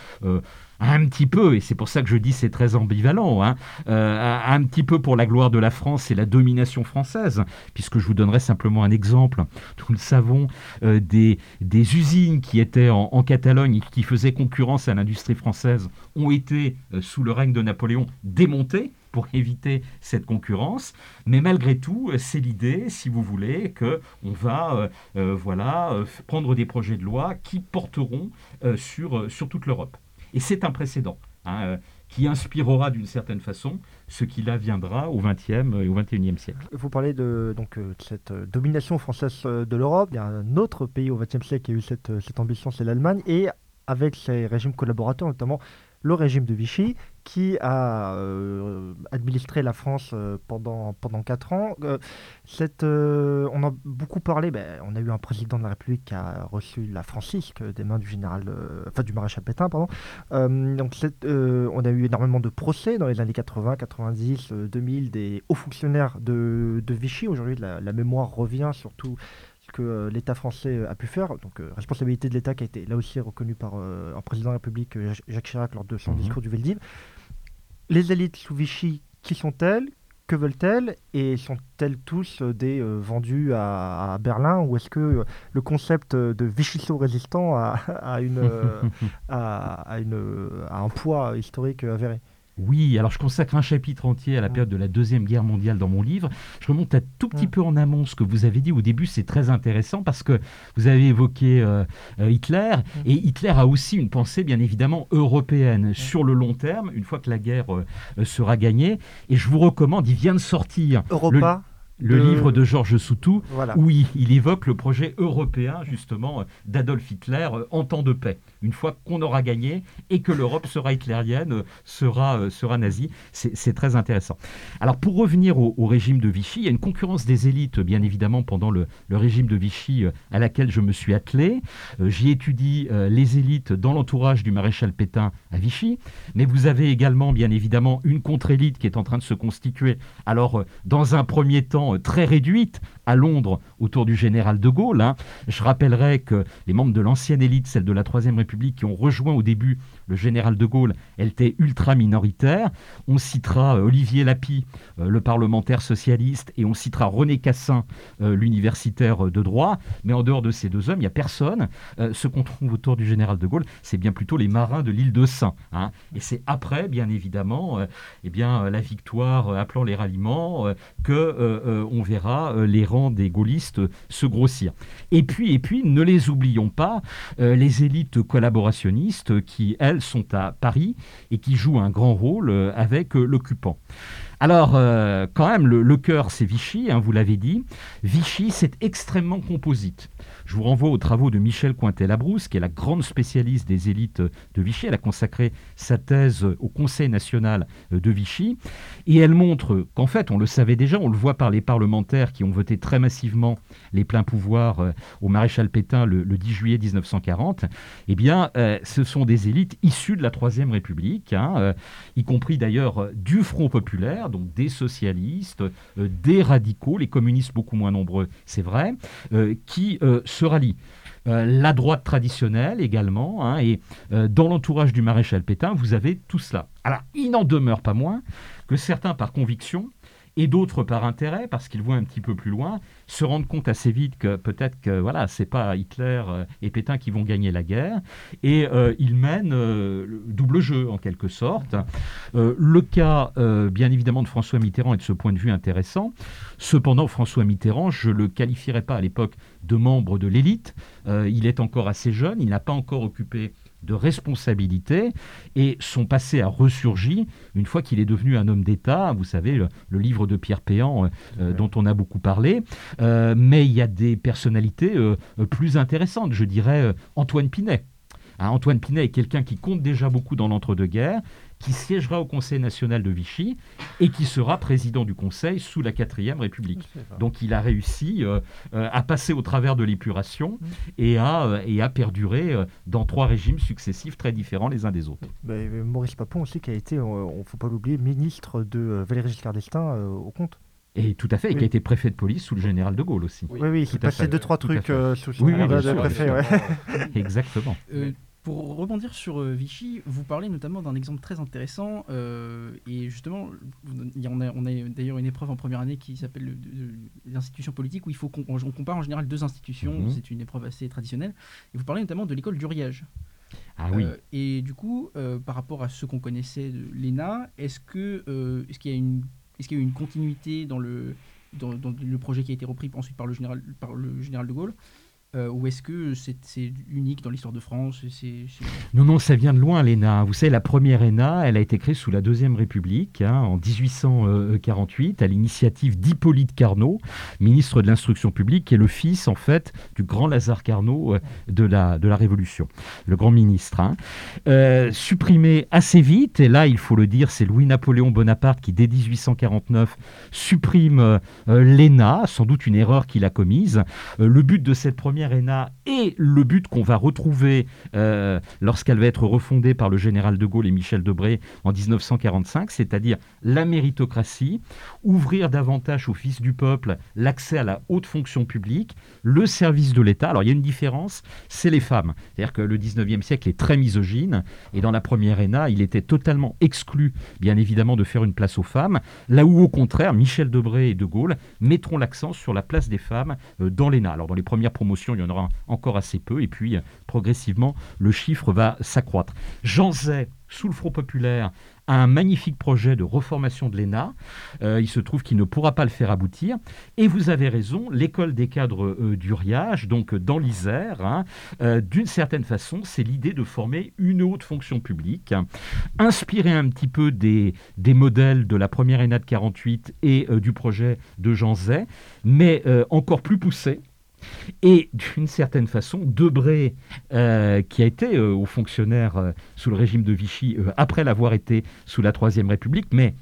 un petit peu, et c'est pour ça que je dis c'est très ambivalent, hein, euh, un petit peu pour la gloire de la France et la domination française, puisque je vous donnerai simplement un exemple. Nous le savons, euh, des, usines qui étaient en, Catalogne qui faisaient concurrence à l'industrie française ont été, euh, sous le règne de Napoléon, démontées pour éviter cette concurrence. Mais malgré tout, c'est l'idée, si vous voulez, que on va voilà, prendre des projets de loi qui porteront sur toute l'Europe. Et c'est un précédent hein, euh, qui inspirera d'une certaine façon ce qui là viendra au XXe et au XXIe siècle. Vous parlez de, donc, euh, cette euh, domination française de l'Europe. Il y a un autre pays au XXe siècle qui a eu cette, cette ambition, c'est l'Allemagne. Et avec ses régimes collaborateurs, notamment le régime de Vichy, qui a euh, administré la France euh, pendant, pendant 4 ans. Euh, cette, on a beaucoup parlé, ben, on a eu un président de la République qui a reçu la francisque des mains du général, enfin du maréchal Pétain, pardon. donc on a eu énormément de procès dans les années 80, 90, 2000 des hauts fonctionnaires de, de Vichy. Aujourd'hui, la, mémoire revient surtout que euh, l'État français euh, a pu faire. Donc, euh, responsabilité de l'État qui a été là aussi reconnue par un président de la République, Jacques Chirac, lors de son mhm. discours du Veldiv. Les élites sous Vichy, qui sont-elles? Que veulent-elles? Et sont-elles tous des vendus à, Berlin? Ou est-ce que le concept de Vichy-sous résistant [LAUGHS] a, une, [LAUGHS] a, une, a un poids historique avéré? Oui, alors je consacre un chapitre entier à la période de la Deuxième Guerre mondiale dans mon livre. Je remonte un tout petit peu en amont ce que vous avez dit. Au début, c'est très intéressant parce que vous avez évoqué euh, euh, Hitler, et Hitler a aussi une pensée bien évidemment européenne sur le long terme, une fois que la guerre euh, sera gagnée. Et je vous recommande, il vient de sortir... Europa le livre de Georges Soutou, où il, évoque le projet européen, justement, d'Adolf Hitler en temps de paix. Une fois qu'on aura gagné et que l'Europe sera hitlérienne, euh, sera, euh, sera nazie. C'est très intéressant. Alors, pour revenir au, régime de Vichy, il y a une concurrence des élites, bien évidemment, pendant le, régime de Vichy, à laquelle je me suis attelé. J'y étudie les élites dans l'entourage du maréchal Pétain à Vichy. Mais vous avez également, bien évidemment, une contre-élite qui est en train de se constituer. Alors, dans un premier temps, euh, très réduite à Londres autour du général de Gaulle. Hein. Je rappellerai que les membres de l'ancienne élite, celle de la Troisième République, qui ont rejoint au début le général de Gaulle, elle était ultra minoritaire. On citera euh, Olivier Lapie, euh, le parlementaire socialiste, et on citera René Cassin, l'universitaire de droit. Mais en dehors de ces deux hommes, il n'y a personne. ce qu'on trouve autour du général de Gaulle, c'est bien plutôt les marins de l'île de Saint. Hein. Et c'est après, bien évidemment, eh bien, la victoire appelant les ralliements, que euh, on verra euh, les rangs des gaullistes se grossir. Et puis, et puis ne les oublions pas, euh, les élites collaborationnistes qui, elles, sont à Paris et qui jouent un grand rôle avec l'occupant. Alors, quand même, le, cœur, c'est Vichy, hein, vous l'avez dit. Vichy, c'est extrêmement composite. Je vous renvoie aux travaux de Michel Cointet-Labrousse, qui est la grande spécialiste des élites de Vichy. Elle a consacré sa thèse au Conseil national de Vichy. Et elle montre qu'en fait, on le savait déjà, on le voit par les parlementaires qui ont voté très massivement les pleins pouvoirs euh, au maréchal Pétain le, 10 juillet 1940, eh bien, euh, ce sont des élites issues de la Troisième République, hein, euh, y compris d'ailleurs du Front populaire, donc des socialistes, des radicaux, les communistes beaucoup moins nombreux, c'est vrai, qui se rallient. la droite traditionnelle également, hein, et dans l'entourage du maréchal Pétain, vous avez tout cela. Alors, il n'en demeure pas moins que certains, par conviction, et d'autres par intérêt, parce qu'ils voient un petit peu plus loin, se rendent compte assez vite que peut-être que voilà, c'est pas Hitler euh, et Pétain qui vont gagner la guerre, et euh, ils mènent euh, le double jeu en quelque sorte. le cas, bien évidemment, de François Mitterrand est de ce point de vue intéressant. Cependant, François Mitterrand, je le qualifierais pas à l'époque de membre de l'élite. il est encore assez jeune, il n'a pas encore occupé de responsabilité et son passé a ressurgi une fois qu'il est devenu un homme d'État. Vous savez, le, livre de Pierre Péan euh, euh, dont on a beaucoup parlé. Euh, mais il y a des personnalités plus intéressantes. Je dirais Antoine Pinet. Hein, Antoine Pinet est quelqu'un qui compte déjà beaucoup dans l'entre-deux-guerres, qui siégera au Conseil national de Vichy et qui sera président du Conseil sous la quatrième République. Donc il a réussi euh, euh, à passer au travers de l'épuration et, à, euh, et à perdurer dans trois régimes successifs très différents les uns des autres. Maurice Papon aussi qui a été, on ne faut pas l'oublier, ministre de Valéry Giscard d'Estaing au compte. Et tout à fait, et qui a été préfet de police sous le général de Gaulle aussi. Oui, oui, il passait deux, trois trucs sous son oui, oui, de préfet. Ouais. [LAUGHS] Exactement. Pour rebondir sur euh, Vichy, vous parlez notamment d'un exemple très intéressant, euh, et justement, on a, on a d'ailleurs une épreuve en première année qui s'appelle institutions politiques, où il faut qu'on on compare en général deux institutions, Mhm. c'est une épreuve assez traditionnelle, et vous parlez notamment de l'école d'Uriage. Ah oui. Euh, et du coup, euh, par rapport à ce qu'on connaissait de l'ENA, est-ce que est-ce qu'il y a une est-ce qu'il y a eu une continuité dans le dans, dans le projet qui a été repris ensuite par le général par le général de Gaulle? Euh, ou est-ce que c'est unique dans l'histoire de France Non, non, ça vient de loin, l'ENA. Vous savez, la première ENA, elle a été créée sous la Deuxième République, hein, en 1848, à l'initiative d'Hippolyte Carnot, ministre de l'Instruction publique, qui est le fils, en fait, du grand Lazare Carnot euh, de, la, de la Révolution, le grand ministre. hein. Euh, supprimé assez vite, et là, il faut le dire, c'est Louis-Napoléon Bonaparte qui, dès 1849, supprime euh, euh, l'ENA, sans doute une erreur qu'il a commise. Euh, le but de cette première ENA et le but qu'on va retrouver euh, lorsqu'elle va être refondée par le général de Gaulle et Michel Debré en 1945, c'est-à-dire la méritocratie, ouvrir davantage aux fils du peuple l'accès à la haute fonction publique, le service de l'État. Alors il y a une différence, c'est les femmes. C'est-à-dire que le 19e siècle est très misogyne et dans la première ENA, il était totalement exclu, bien évidemment, de faire une place aux femmes, là où au contraire, Michel Debré et de Gaulle mettront l'accent sur la place des femmes euh, dans l'ENA. Alors dans les premières promotions, il y en aura encore assez peu et puis progressivement, le chiffre va s'accroître. Jean Zay, sous le Front populaire, a un magnifique projet de reformation de l'ENA. Euh, il se trouve qu'il ne pourra pas le faire aboutir. Et vous avez raison, l'école des cadres euh, d'Uriage, donc euh, dans l'Isère, hein, euh, d'une certaine façon, c'est l'idée de former une haute fonction publique, inspirée un petit peu des, modèles de la première ENA de 48 et du projet de Jean Zay, mais encore plus poussé. Et d'une certaine façon, Debré, euh, qui a été euh, au fonctionnaire euh, sous le régime de Vichy, euh, après l'avoir été sous la Troisième République, mais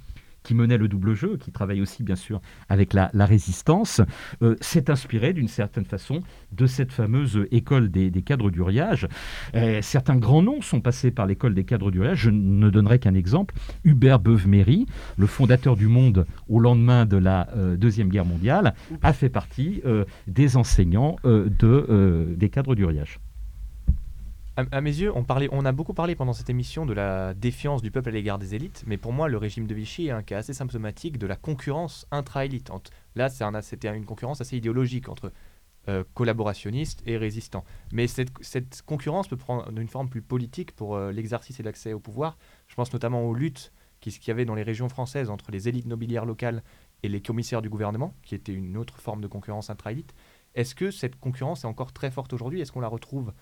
qui menait le double jeu, qui travaille aussi bien sûr avec la, résistance, euh, s'est inspiré d'une certaine façon de cette fameuse école des, cadres d'Uriage. Euh, certains grands noms sont passés par l'école des cadres d'Uriage. Je ne donnerai qu'un exemple. Hubert Beuve-Méry, le fondateur du Monde au lendemain de la euh, Deuxième Guerre mondiale, a fait partie des enseignants de, des cadres d'Uriage. À, mes yeux, on, a beaucoup parlé pendant cette émission de la défiance du peuple à l'égard des élites, mais pour moi, le régime de Vichy est un cas assez symptomatique de la concurrence intra-élite. Là, c'était une concurrence assez idéologique entre euh, collaborationnistes et résistants. Mais cette, concurrence peut prendre une forme plus politique pour euh, l'exercice et l'accès au pouvoir. Je pense notamment aux luttes qui- qu'il y avait dans les régions françaises entre les élites nobiliaires locales et les commissaires du gouvernement, qui était une autre forme de concurrence intra-élite. Est-ce que cette concurrence est encore très forte aujourd'hui? Est-ce qu'on la retrouve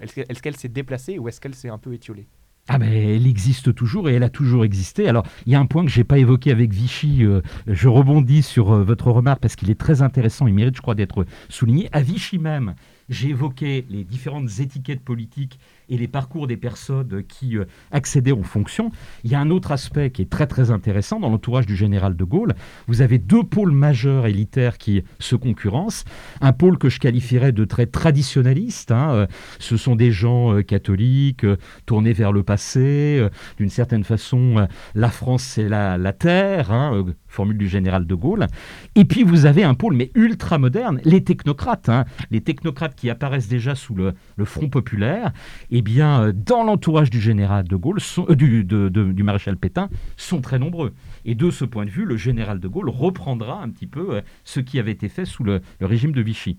Est-ce que- est-ce qu'elle s'est déplacée ou est-ce qu'elle s'est un peu étiolée? Ah ben, elle existe toujours et elle a toujours existé. Alors, il y a un point que j'ai pas évoqué avec Vichy. euh, je rebondis sur euh, votre remarque parce qu'il est très intéressant. Il mérite, je crois, d'être souligné. À Vichy même, j'ai évoqué les différentes étiquettes politiques et les parcours des personnes qui euh, accédaient aux fonctions. Il y a un autre aspect qui est très très intéressant dans l'entourage du général de Gaulle. Vous avez deux pôles majeurs élitaires qui se concurrencent. Un pôle que je qualifierais de très traditionnaliste. hein, euh, Ce sont des gens euh, catholiques tournés vers le passé. D'une certaine façon, la France c'est la, la terre, hein, formule du général de Gaulle. Et puis vous avez un pôle mais ultra moderne, les technocrates, hein, les technocrates qui apparaissent déjà sous le Front populaire. Eh bien, euh, dans l'entourage du général de Gaulle, euh, du, maréchal Pétain, sont très nombreux. Et de ce point de vue, le général de Gaulle reprendra un petit peu euh, ce qui avait été fait sous le régime de Vichy.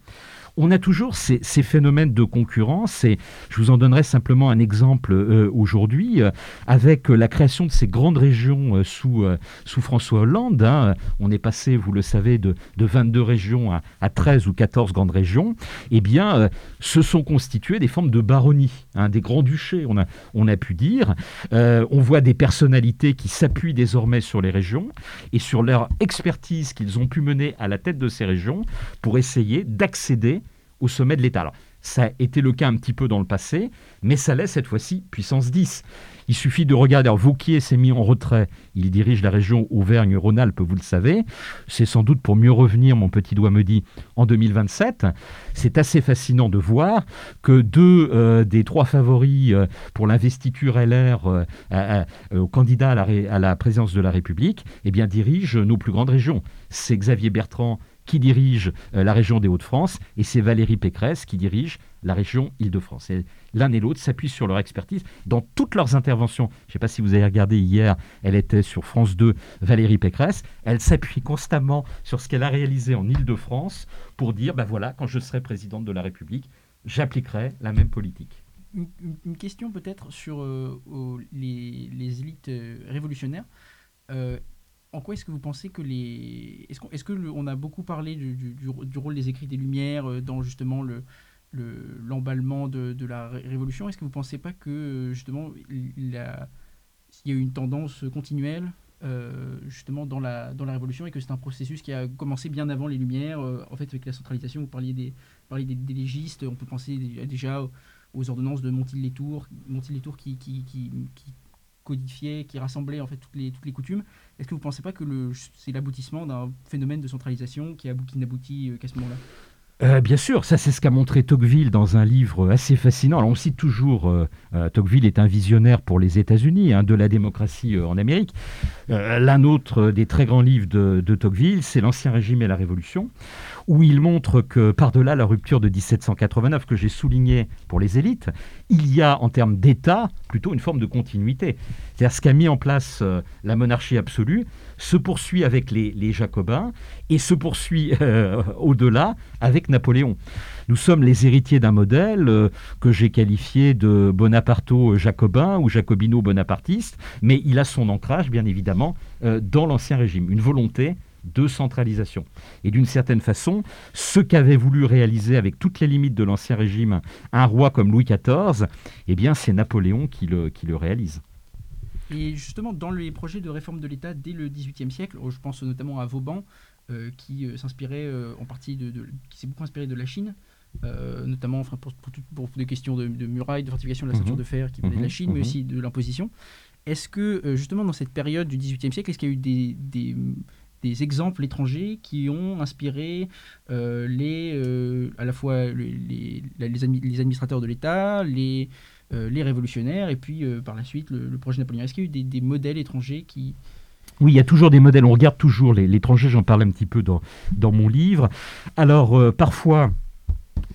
On a toujours ces, phénomènes de concurrence et je vous en donnerai simplement un exemple euh, aujourd'hui euh, avec la création de ces grandes régions euh, sous, François Hollande. hein. On est passé, vous le savez, de, de 22 régions à, à 13 ou 14 grandes régions. Eh bien, se sont constituées des formes de baronnies, hein, des grands-duchés, on a, on a pu dire. On voit des personnalités qui s'appuient désormais sur les régions et sur leur expertise qu'ils ont pu mener à la tête de ces régions pour essayer d'accéder au sommet de l'État. Alors, ça a été le cas un petit peu dans le passé, mais ça laisse cette fois-ci puissance 10. Il suffit de regarder. Alors, Vauquier s'est mis en retrait. Il dirige la région Auvergne-Rhône-Alpes, vous le savez. C'est sans doute pour mieux revenir, mon petit doigt me dit, en 2027. C'est assez fascinant de voir que deux euh, des trois favoris euh, pour l'investiture LR euh, à- euh, candidat à la, à la présidence de la République eh bien, dirigent nos plus grandes régions. C'est Xavier Bertrand qui dirige euh, la région des Hauts-de-France et c'est Valérie Pécresse qui dirige la région Île-de-France. L'un et l'autre s'appuient sur leur expertise dans toutes leurs interventions. Je ne sais pas si vous avez regardé hier, elle était sur France 2, Valérie Pécresse. Elle s'appuie constamment sur ce qu'elle a réalisé en Île-de-France pour dire, ben voilà, quand je serai présidente de la République, j'appliquerai la même politique. Une, question peut-être sur euh, les, élites euh, révolutionnaires. En quoi est-ce que vous pensez que les... Est-ce qu'on est-ce que on a beaucoup parlé du, du- du rô- du rôle des écrits des Lumières euh, dans justement le le- l'emballement de, la ré- révolution? Est-ce que vous pensez pas que euh, justement il y a, eu une tendance continuelle euh, justement dans la, dans la révolution et que c'est un processus qui a commencé bien avant les Lumières En fait avec la centralisation, vous parliez des, parliez des, légistes, on peut penser déjà- aux, ordonnances de Montil-les-Tours qui, qui, qui, qui codifiait, qui rassemblait en fait toutes les, toutes les coutumes. Est-ce que vous ne pensez pas que c'est l'aboutissement d'un phénomène de centralisation qui, abou- qui n'aboutit euh, qu'à ce moment-là? Euh, bien sûr, ça c'est ce qu'a montré Tocqueville dans un livre assez fascinant. Alors on cite toujours, euh, Tocqueville est un visionnaire pour les États-Unis, hein, de la démocratie en Amérique. L'un autre des très grands livres de Tocqueville, c'est L'Ancien Régime et la Révolution, où il montre que par-delà la rupture de 1789 que j'ai souligné pour les élites, il y a en termes d'État plutôt une forme de continuité. C'est-à-dire ce qu'a mis en place euh, la monarchie absolue se poursuit avec les, Jacobins et se poursuit euh, [LAUGHS] au-delà avec Napoléon. Nous sommes les héritiers d'un modèle euh, que j'ai qualifié de bonaparto-jacobin ou jacobino-bonapartiste, mais il a son ancrage, bien évidemment, dans l'Ancien Régime, une volonté de centralisation. Et d'une certaine façon, ce qu'avait voulu réaliser avec toutes les limites de l'Ancien Régime un roi comme Louis XIV, eh bien c'est Napoléon qui le, qui le réalise. Et justement, dans les projets de réforme de l'État dès le XVIIIe siècle, je pense notamment à Vauban, euh, qui euh, s'inspirait euh, en partie de, de- qui s'est beaucoup inspiré de la Chine, notamment enfin, pour, pour, tout- pour des questions de, de murailles, de fortification de la ceinture Mhm. de fer qui venait de la Mhm, Chine, mais mhm. aussi de l'imposition. Est-ce que justement dans cette période du XVIIIe siècle, est-ce qu'il y a eu des, des, des exemples étrangers qui ont inspiré euh, les, euh, à la fois le- les, les, admi- les administrateurs de l'État, les, euh, les révolutionnaires, et puis par la suite le, projet napoléonien Est-ce qu'il y a eu des, modèles étrangers qui... Oui, il y a toujours des modèles. On regarde toujours l'étranger, j'en parle un petit peu dans, dans mon livre. Alors, parfois,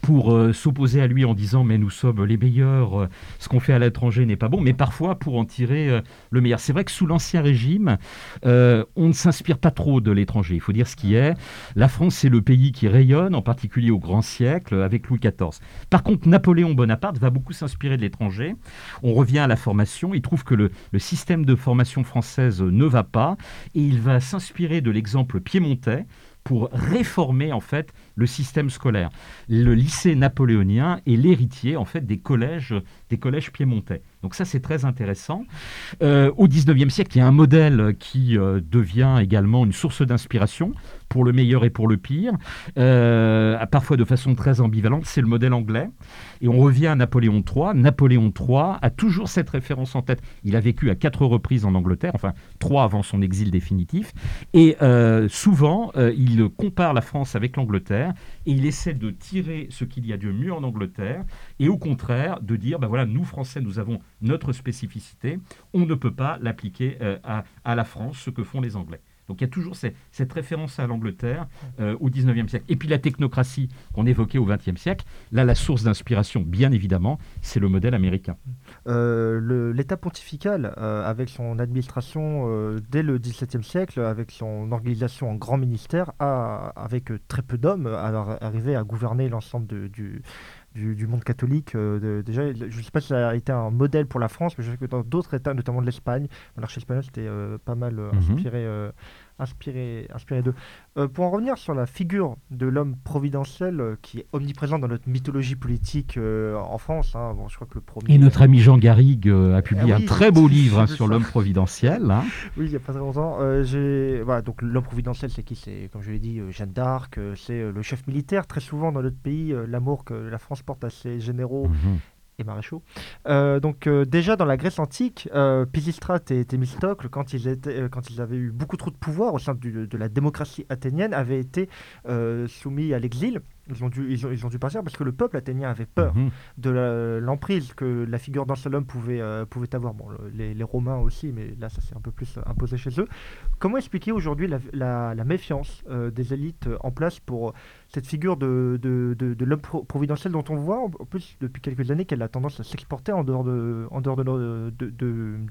pour euh, s'opposer à lui en disant mais nous sommes les meilleurs, euh, ce qu'on fait à l'étranger n'est pas bon, mais parfois pour en tirer euh, le meilleur. C'est vrai que sous l'Ancien Régime, on ne s'inspire pas trop de l'étranger. Il faut dire ce qui est. La France, c'est le pays qui rayonne, en particulier au grand siècle, avec Louis XIV. Par contre, Napoléon Bonaparte va beaucoup s'inspirer de l'étranger. On revient à la formation. Il trouve que le, le système de formation française ne va pas et il va s'inspirer de l'exemple piémontais pour réformer en fait le système scolaire. Le lycée napoléonien est l'héritier en fait des collèges, des collèges piémontais. Donc ça c'est très intéressant. Euh, au 19e siècle, il y a un modèle qui euh, devient également une source d'inspiration pour le meilleur et pour le pire, euh, parfois de façon très ambivalente, c'est le modèle anglais. Et on revient à Napoléon III. Napoléon III a toujours cette référence en tête. Il a vécu à quatre reprises en Angleterre, enfin trois avant son exil définitif. Et souvent, il compare la France avec l'Angleterre et il essaie de tirer ce qu'il y a de mieux en Angleterre et au contraire de dire, ben voilà, nous Français, nous avons notre spécificité, on ne peut pas l'appliquer euh, à, à la France, ce que font les Anglais. Donc il y a toujours cette référence à l'Angleterre euh, au 19e siècle. Et puis la technocratie qu'on évoquait au 20e siècle, là la source d'inspiration, bien évidemment, c'est le modèle américain. Euh, L'État pontifical, euh, avec son administration dès le XVIIe siècle, avec son organisation en grand ministère, a, avec très peu d'hommes, arrivé à gouverner l'ensemble du, du, du monde catholique. euh, de- déjà, je ne sais pas si ça a été un modèle pour la France, mais je sais que dans d'autres États, notamment de l'Espagne, monarchie espagnole, c'était euh, pas mal euh, Mhm. inspiré, inspiré, inspiré d'eux. Euh, pour en revenir sur la figure de l'homme providentiel euh, qui est omniprésent dans notre mythologie politique euh, en France, hein, bon, je crois que le premier... Et notre ami Jean Garrigue a publié Ah oui, un très beau livre hein, sur l'homme providentiel. hein. [LAUGHS] Oui, il n'y a pas très longtemps. Voilà, donc l'homme providentiel, c'est qui? C'est, comme je l'ai dit, Jeanne d'Arc, c'est le chef militaire. Très souvent dans notre pays, l'amour que la France porte à ses généraux Mhm. Et maréchaux. Euh, donc euh, déjà dans la Grèce antique, euh, Pisistrate et Thémistocle, quand ils, étaient, euh, quand ils avaient eu beaucoup trop de pouvoir au sein du- de la démocratie athénienne, avaient été soumis à l'exil. Ils ont dû, ils ont, ils ont dû partir parce que le peuple athénien avait peur Mhm. de l'emprise que la figure d'un seul homme pouvait, pouvait avoir. Bon, le- les, les Romains aussi, mais là, ça s'est un peu plus imposé chez eux. Comment expliquer aujourd'hui la, la- la méfiance des élites en place pour cette figure de, l'homme pro- providentiel dont on voit, en plus, depuis quelques années, qu'elle a tendance à s'exporter en dehors, de,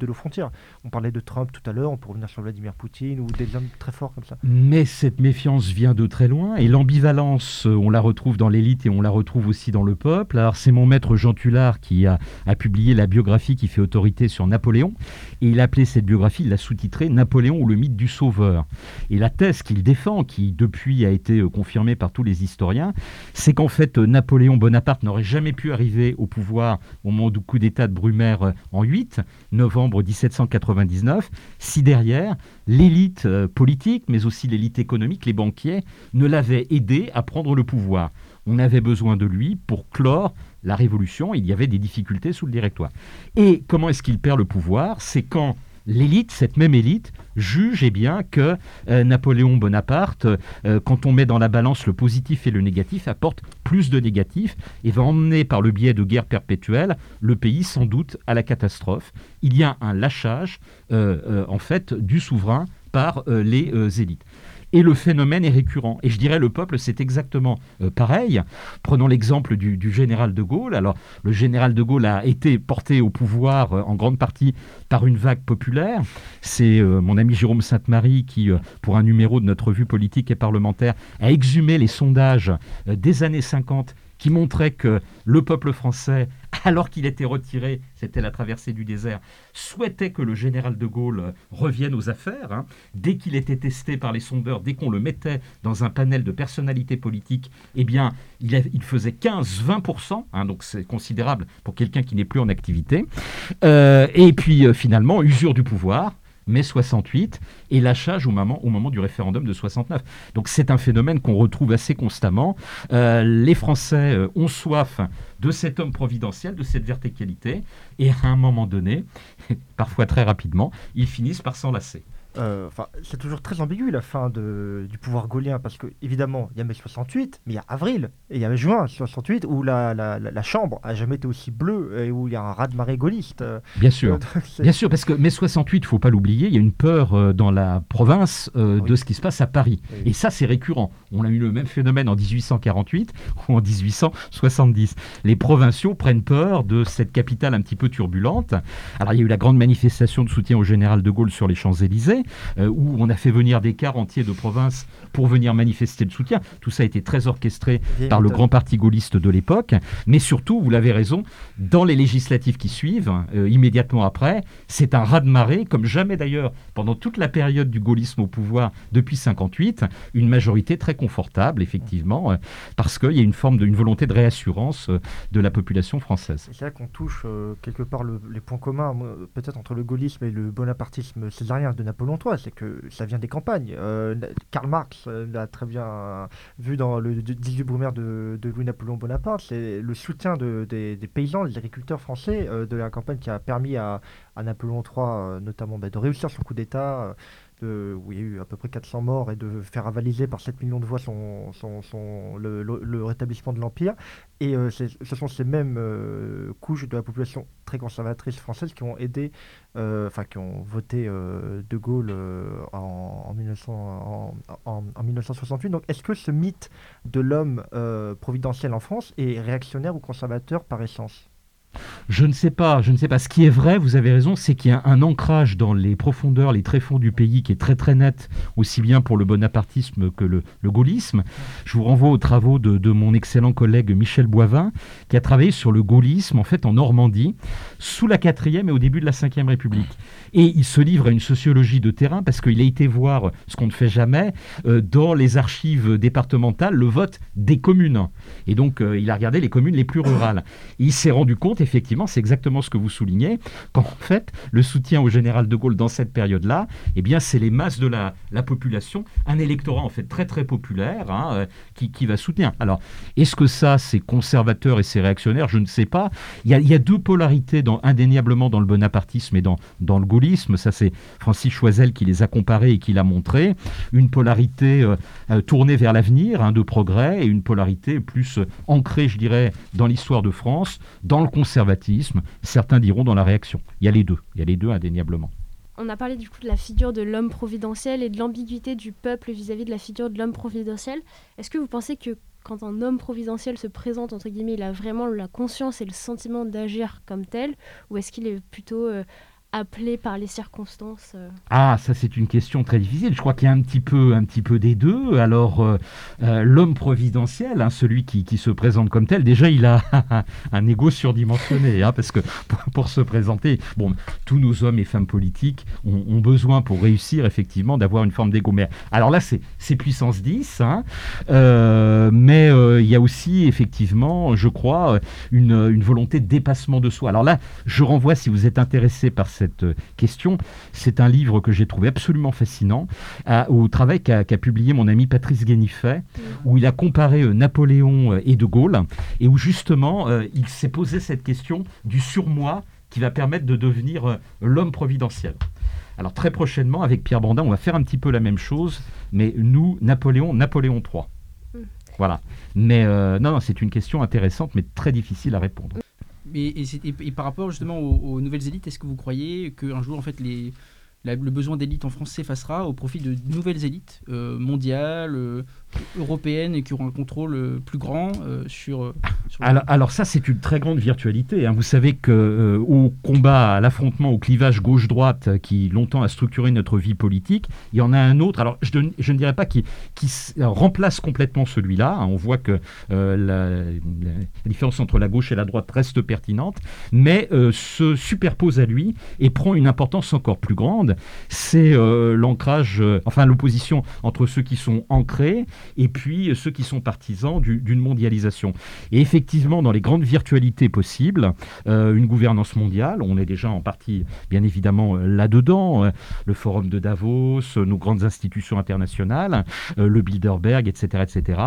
nos, frontières On parlait de Trump tout à l'heure, on peut revenir sur Vladimir Poutine ou des hommes très forts comme ça. Mais cette méfiance vient de très loin et l'ambivalence, euh, on la retrouve dans l'élite et on la retrouve aussi dans le peuple. Alors c'est mon maître Jean Tullard qui a publié la biographie qui fait autorité sur Napoléon et il a appelé cette biographie, il l'a sous-titrée Napoléon ou le mythe du sauveur. Et la thèse qu'il défend, qui depuis a été euh, confirmée par tous les historiens, c'est qu'en fait euh, Napoléon Bonaparte n'aurait jamais pu arriver au pouvoir au moment du coup d'État de Brumaire euh, en 8, novembre 1799, si derrière l'élite politique, mais aussi l'élite économique, les banquiers, ne l'avaient aidé à prendre le pouvoir. On avait besoin de lui pour clore la révolution. Il y avait des difficultés sous le directoire. Et comment est-ce qu'il perd le pouvoir? C'est quand l'élite, cette même élite, juge eh bien, que euh, Napoléon Bonaparte, euh, quand on met dans la balance le positif et le négatif, apporte plus de négatifs et va emmener par le biais de guerres perpétuelles le pays sans doute à la catastrophe. Il y a un lâchage euh, en fait du souverain par les élites. Et le phénomène est récurrent. Et je dirais le peuple, c'est exactement euh, pareil. Prenons l'exemple du, général de Gaulle. Alors, le général de Gaulle a été porté au pouvoir euh, en grande partie par une vague populaire. C'est euh, mon ami Jérôme Sainte-Marie qui, pour un numéro de notre revue politique et parlementaire, a exhumé les sondages des années 50 qui montraient que le peuple français, [LAUGHS] alors qu'il était retiré, c'était la traversée du désert, souhaitait que le général de Gaulle revienne aux affaires. hein. Dès qu'il était testé par les sondeurs, dès qu'on le mettait dans un panel de personnalités politiques, eh bien, il faisait 15-20%, hein, donc c'est considérable pour quelqu'un qui n'est plus en activité. Euh, et puis, euh, finalement, usure du pouvoir, mai 68, et lâchage au moment, au moment du référendum de 69. Donc c'est un phénomène qu'on retrouve assez constamment. Euh, les Français euh, ont soif de cet homme providentiel, de cette verticalité, et à un moment donné, [LAUGHS] parfois très rapidement, ils finissent par s'enlacer. Euh, c'est toujours très ambigu la fin de, du pouvoir gaulien parce que évidemment il y a mai 68, mais il y a avril et il y a juin 68 où la, la, la, la chambre a jamais été aussi bleue et où il y a un raz de marée gaulliste. Bien sûr. [LAUGHS] Bien sûr, parce que mai 68, il faut pas l'oublier, il y a une peur euh, dans la province euh, Oui. de ce qui se passe à Paris. Oui. Et ça, c'est récurrent. On a eu le même phénomène en 1848 [LAUGHS] ou en 1870. Les provinciaux prennent peur de cette capitale un petit peu turbulente. Alors, il y a eu la grande manifestation de soutien au général de Gaulle sur les Euh, où on a fait venir des quarts entiers de province pour venir manifester le soutien. Tout ça a été très orchestré par le grand parti gaulliste de l'époque, mais surtout, vous l'avez raison, dans les législatives qui suivent, euh, immédiatement après, c'est un raz-de-marée, comme jamais d'ailleurs pendant toute la période du gaullisme au pouvoir depuis 58, une majorité très confortable, effectivement, euh, parce qu'il y a une forme de, une volonté de réassurance de la population française. C'est là qu'on touche quelque part le- les points communs, peut-être entre le gaullisme et le bonapartisme césarien de Napoléon C'est que ça vient des campagnes. Euh, Karl Marx euh, l'a très bien vu dans le 18 Brumaire de, Louis-Napoléon Bonaparte, c'est le soutien de- des, paysans, des agriculteurs français euh, de la campagne qui a permis à, Napoléon III notamment bah, de réussir son coup d'État. De- où il y a eu à peu près 400 morts et de faire avaliser par 7 millions de voix son, son, son- le, le- rétablissement de l'Empire. Et euh, ce sont ces mêmes euh, couches de la population très conservatrice française qui ont aidé, euh, enfin qui ont voté De Gaulle en, en 1900 en- en- en 1968. Donc est-ce que ce mythe de l'homme providentiel en France est réactionnaire ou conservateur par essence? Je ne sais pas, je ne sais pas. Ce qui est vrai, vous avez raison, c'est qu'il y a un ancrage dans les profondeurs, les tréfonds du pays qui est très très net, aussi bien pour le bonapartisme que le, gaullisme. Je vous renvoie aux travaux de, de mon excellent collègue Michel Boivin, qui a travaillé sur le gaullisme en fait en Normandie, sous la quatrième et au début de la cinquième République. Et il se livre à une sociologie de terrain parce qu'il a été voir ce qu'on ne fait jamais euh, dans les archives départementales, le vote des communes. Et donc euh, il a regardé les communes les plus rurales. Il s'est rendu compte effectivement c'est exactement ce que vous soulignez, qu'en fait, le soutien au général de Gaulle dans cette période-là, eh bien, c'est les masses de la, la, population, un électorat en fait très très populaire hein, euh, qui, qui, va soutenir. Alors, est-ce que ça, c'est conservateur et c'est réactionnaire? Je ne sais pas. Il y a, deux polarités indéniablement dans le bonapartisme et dans, dans le gaullisme. Ça, c'est Francis Choisel qui les a comparés et qui l'a montré. Une polarité euh, euh, tournée vers l'avenir, hein, de progrès, et une polarité plus ancrée, je dirais, dans l'histoire de France, dans le conservatisme, certains diront dans la réaction. Il y a les deux, il y a les deux indéniablement. On a parlé du coup de la figure de l'homme providentiel et de l'ambiguïté du peuple vis-à-vis de la figure de l'homme providentiel. Est-ce que vous pensez que quand un homme providentiel se présente, entre guillemets, il a vraiment la conscience et le sentiment d'agir comme tel, ou est-ce qu'il est plutôt euh, appelé par les circonstances euh Ah, ça c'est une question très difficile. Je crois qu'il y a un petit peu, un petit peu des deux. Alors, euh, euh, l'homme providentiel, hein, celui qui, qui, se présente comme tel, déjà il a [LAUGHS] un ego surdimensionné, hein, parce que pour, se présenter, bon, tous nos hommes et femmes politiques ont, besoin pour réussir effectivement d'avoir une forme d'ego. Alors là, c'est puissance 10, hein, mais il y a aussi effectivement, je crois, une, une volonté de dépassement de soi. Alors là, je renvoie, si vous êtes intéressé par cette question. C'est un livre que j'ai trouvé absolument fascinant, à, au travail qu'a qu publié mon ami Patrice Guénifet, mmh. où il a comparé euh, Napoléon et De Gaulle, et où justement euh, il s'est posé cette question du surmoi qui va permettre de devenir euh, l'homme providentiel. Alors très prochainement, avec Pierre Bandin, on va faire un petit peu la même chose, mais nous, Napoléon, Napoléon III. Mmh. Voilà. Mais euh, non, non c'est une question intéressante, mais très difficile à répondre. Et, par rapport justement aux nouvelles élites, est-ce que vous croyez qu'un jour, en fait, les, la, le besoin d'élite en France s'effacera au profit de nouvelles élites euh, mondiales, euh, européennes et qui auront un contrôle euh, plus grand sur, sur, alors, alors, ça, c'est une très grande virtualité. Hein. Vous savez que au combat, à l'affrontement, au clivage gauche-droite qui longtemps a structuré notre vie politique, il y en a un autre. Alors, je, je ne dirais pas qui, qui remplace complètement celui-là. Hein. On voit que la, la, différence entre la gauche et la droite reste pertinente, mais se superpose à lui et prend une importance encore plus grande. C'est l'ancrage, enfin l'opposition entre ceux qui sont ancrés et puis ceux qui sont partisans d'une mondialisation. Et effectivement, dans les grandes virtualités possibles, euh, une gouvernance mondiale, on est déjà en partie, bien évidemment, là-dedans, euh, le forum de Davos, nos grandes institutions internationales, euh, le Bilderberg, etc., etc.,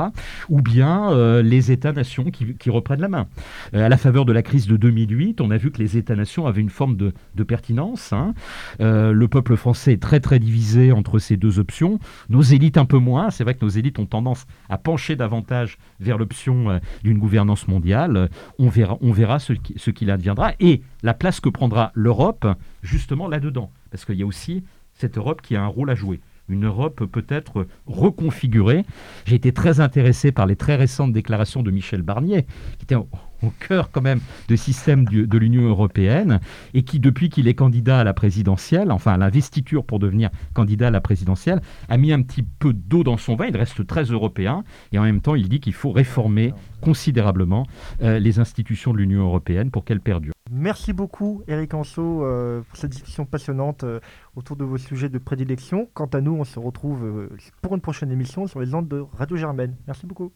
ou bien euh, les États-nations qui, reprennent la main. à la faveur de la crise de 2008, on a vu que les États-nations avaient une forme de, de pertinence. Hein. le peuple français est très, très divisé entre ces deux options. Nos élites un peu moins. C'est vrai que nos élites ont tendance à pencher davantage vers l'option euh, d'une gouvernance mondiale. On verra, on verra ce, qui, ce qu'il adviendra et la place que prendra l'Europe justement là-dedans. Parce qu'il y a aussi cette Europe qui a un rôle à jouer une Europe peut-être reconfigurée. J'ai été très intéressé par les très récentes déclarations de Michel Barnier, qui était au, cœur quand même du système de l'Union européenne, et qui, depuis qu'il est candidat à la présidentielle, enfin à l'investiture pour devenir candidat à la présidentielle, a mis un petit peu d'eau dans son vin. Il reste très européen, et en même temps, il dit qu'il faut réformer considérablement euh, les institutions de l'Union européenne pour qu'elles perdurent. Merci beaucoup, Eric Anso, euh, pour cette discussion passionnante euh, autour de vos sujets de prédilection. Quant à nous, on se retrouve euh, pour une prochaine émission sur les ondes de Radio Germaine. Merci beaucoup.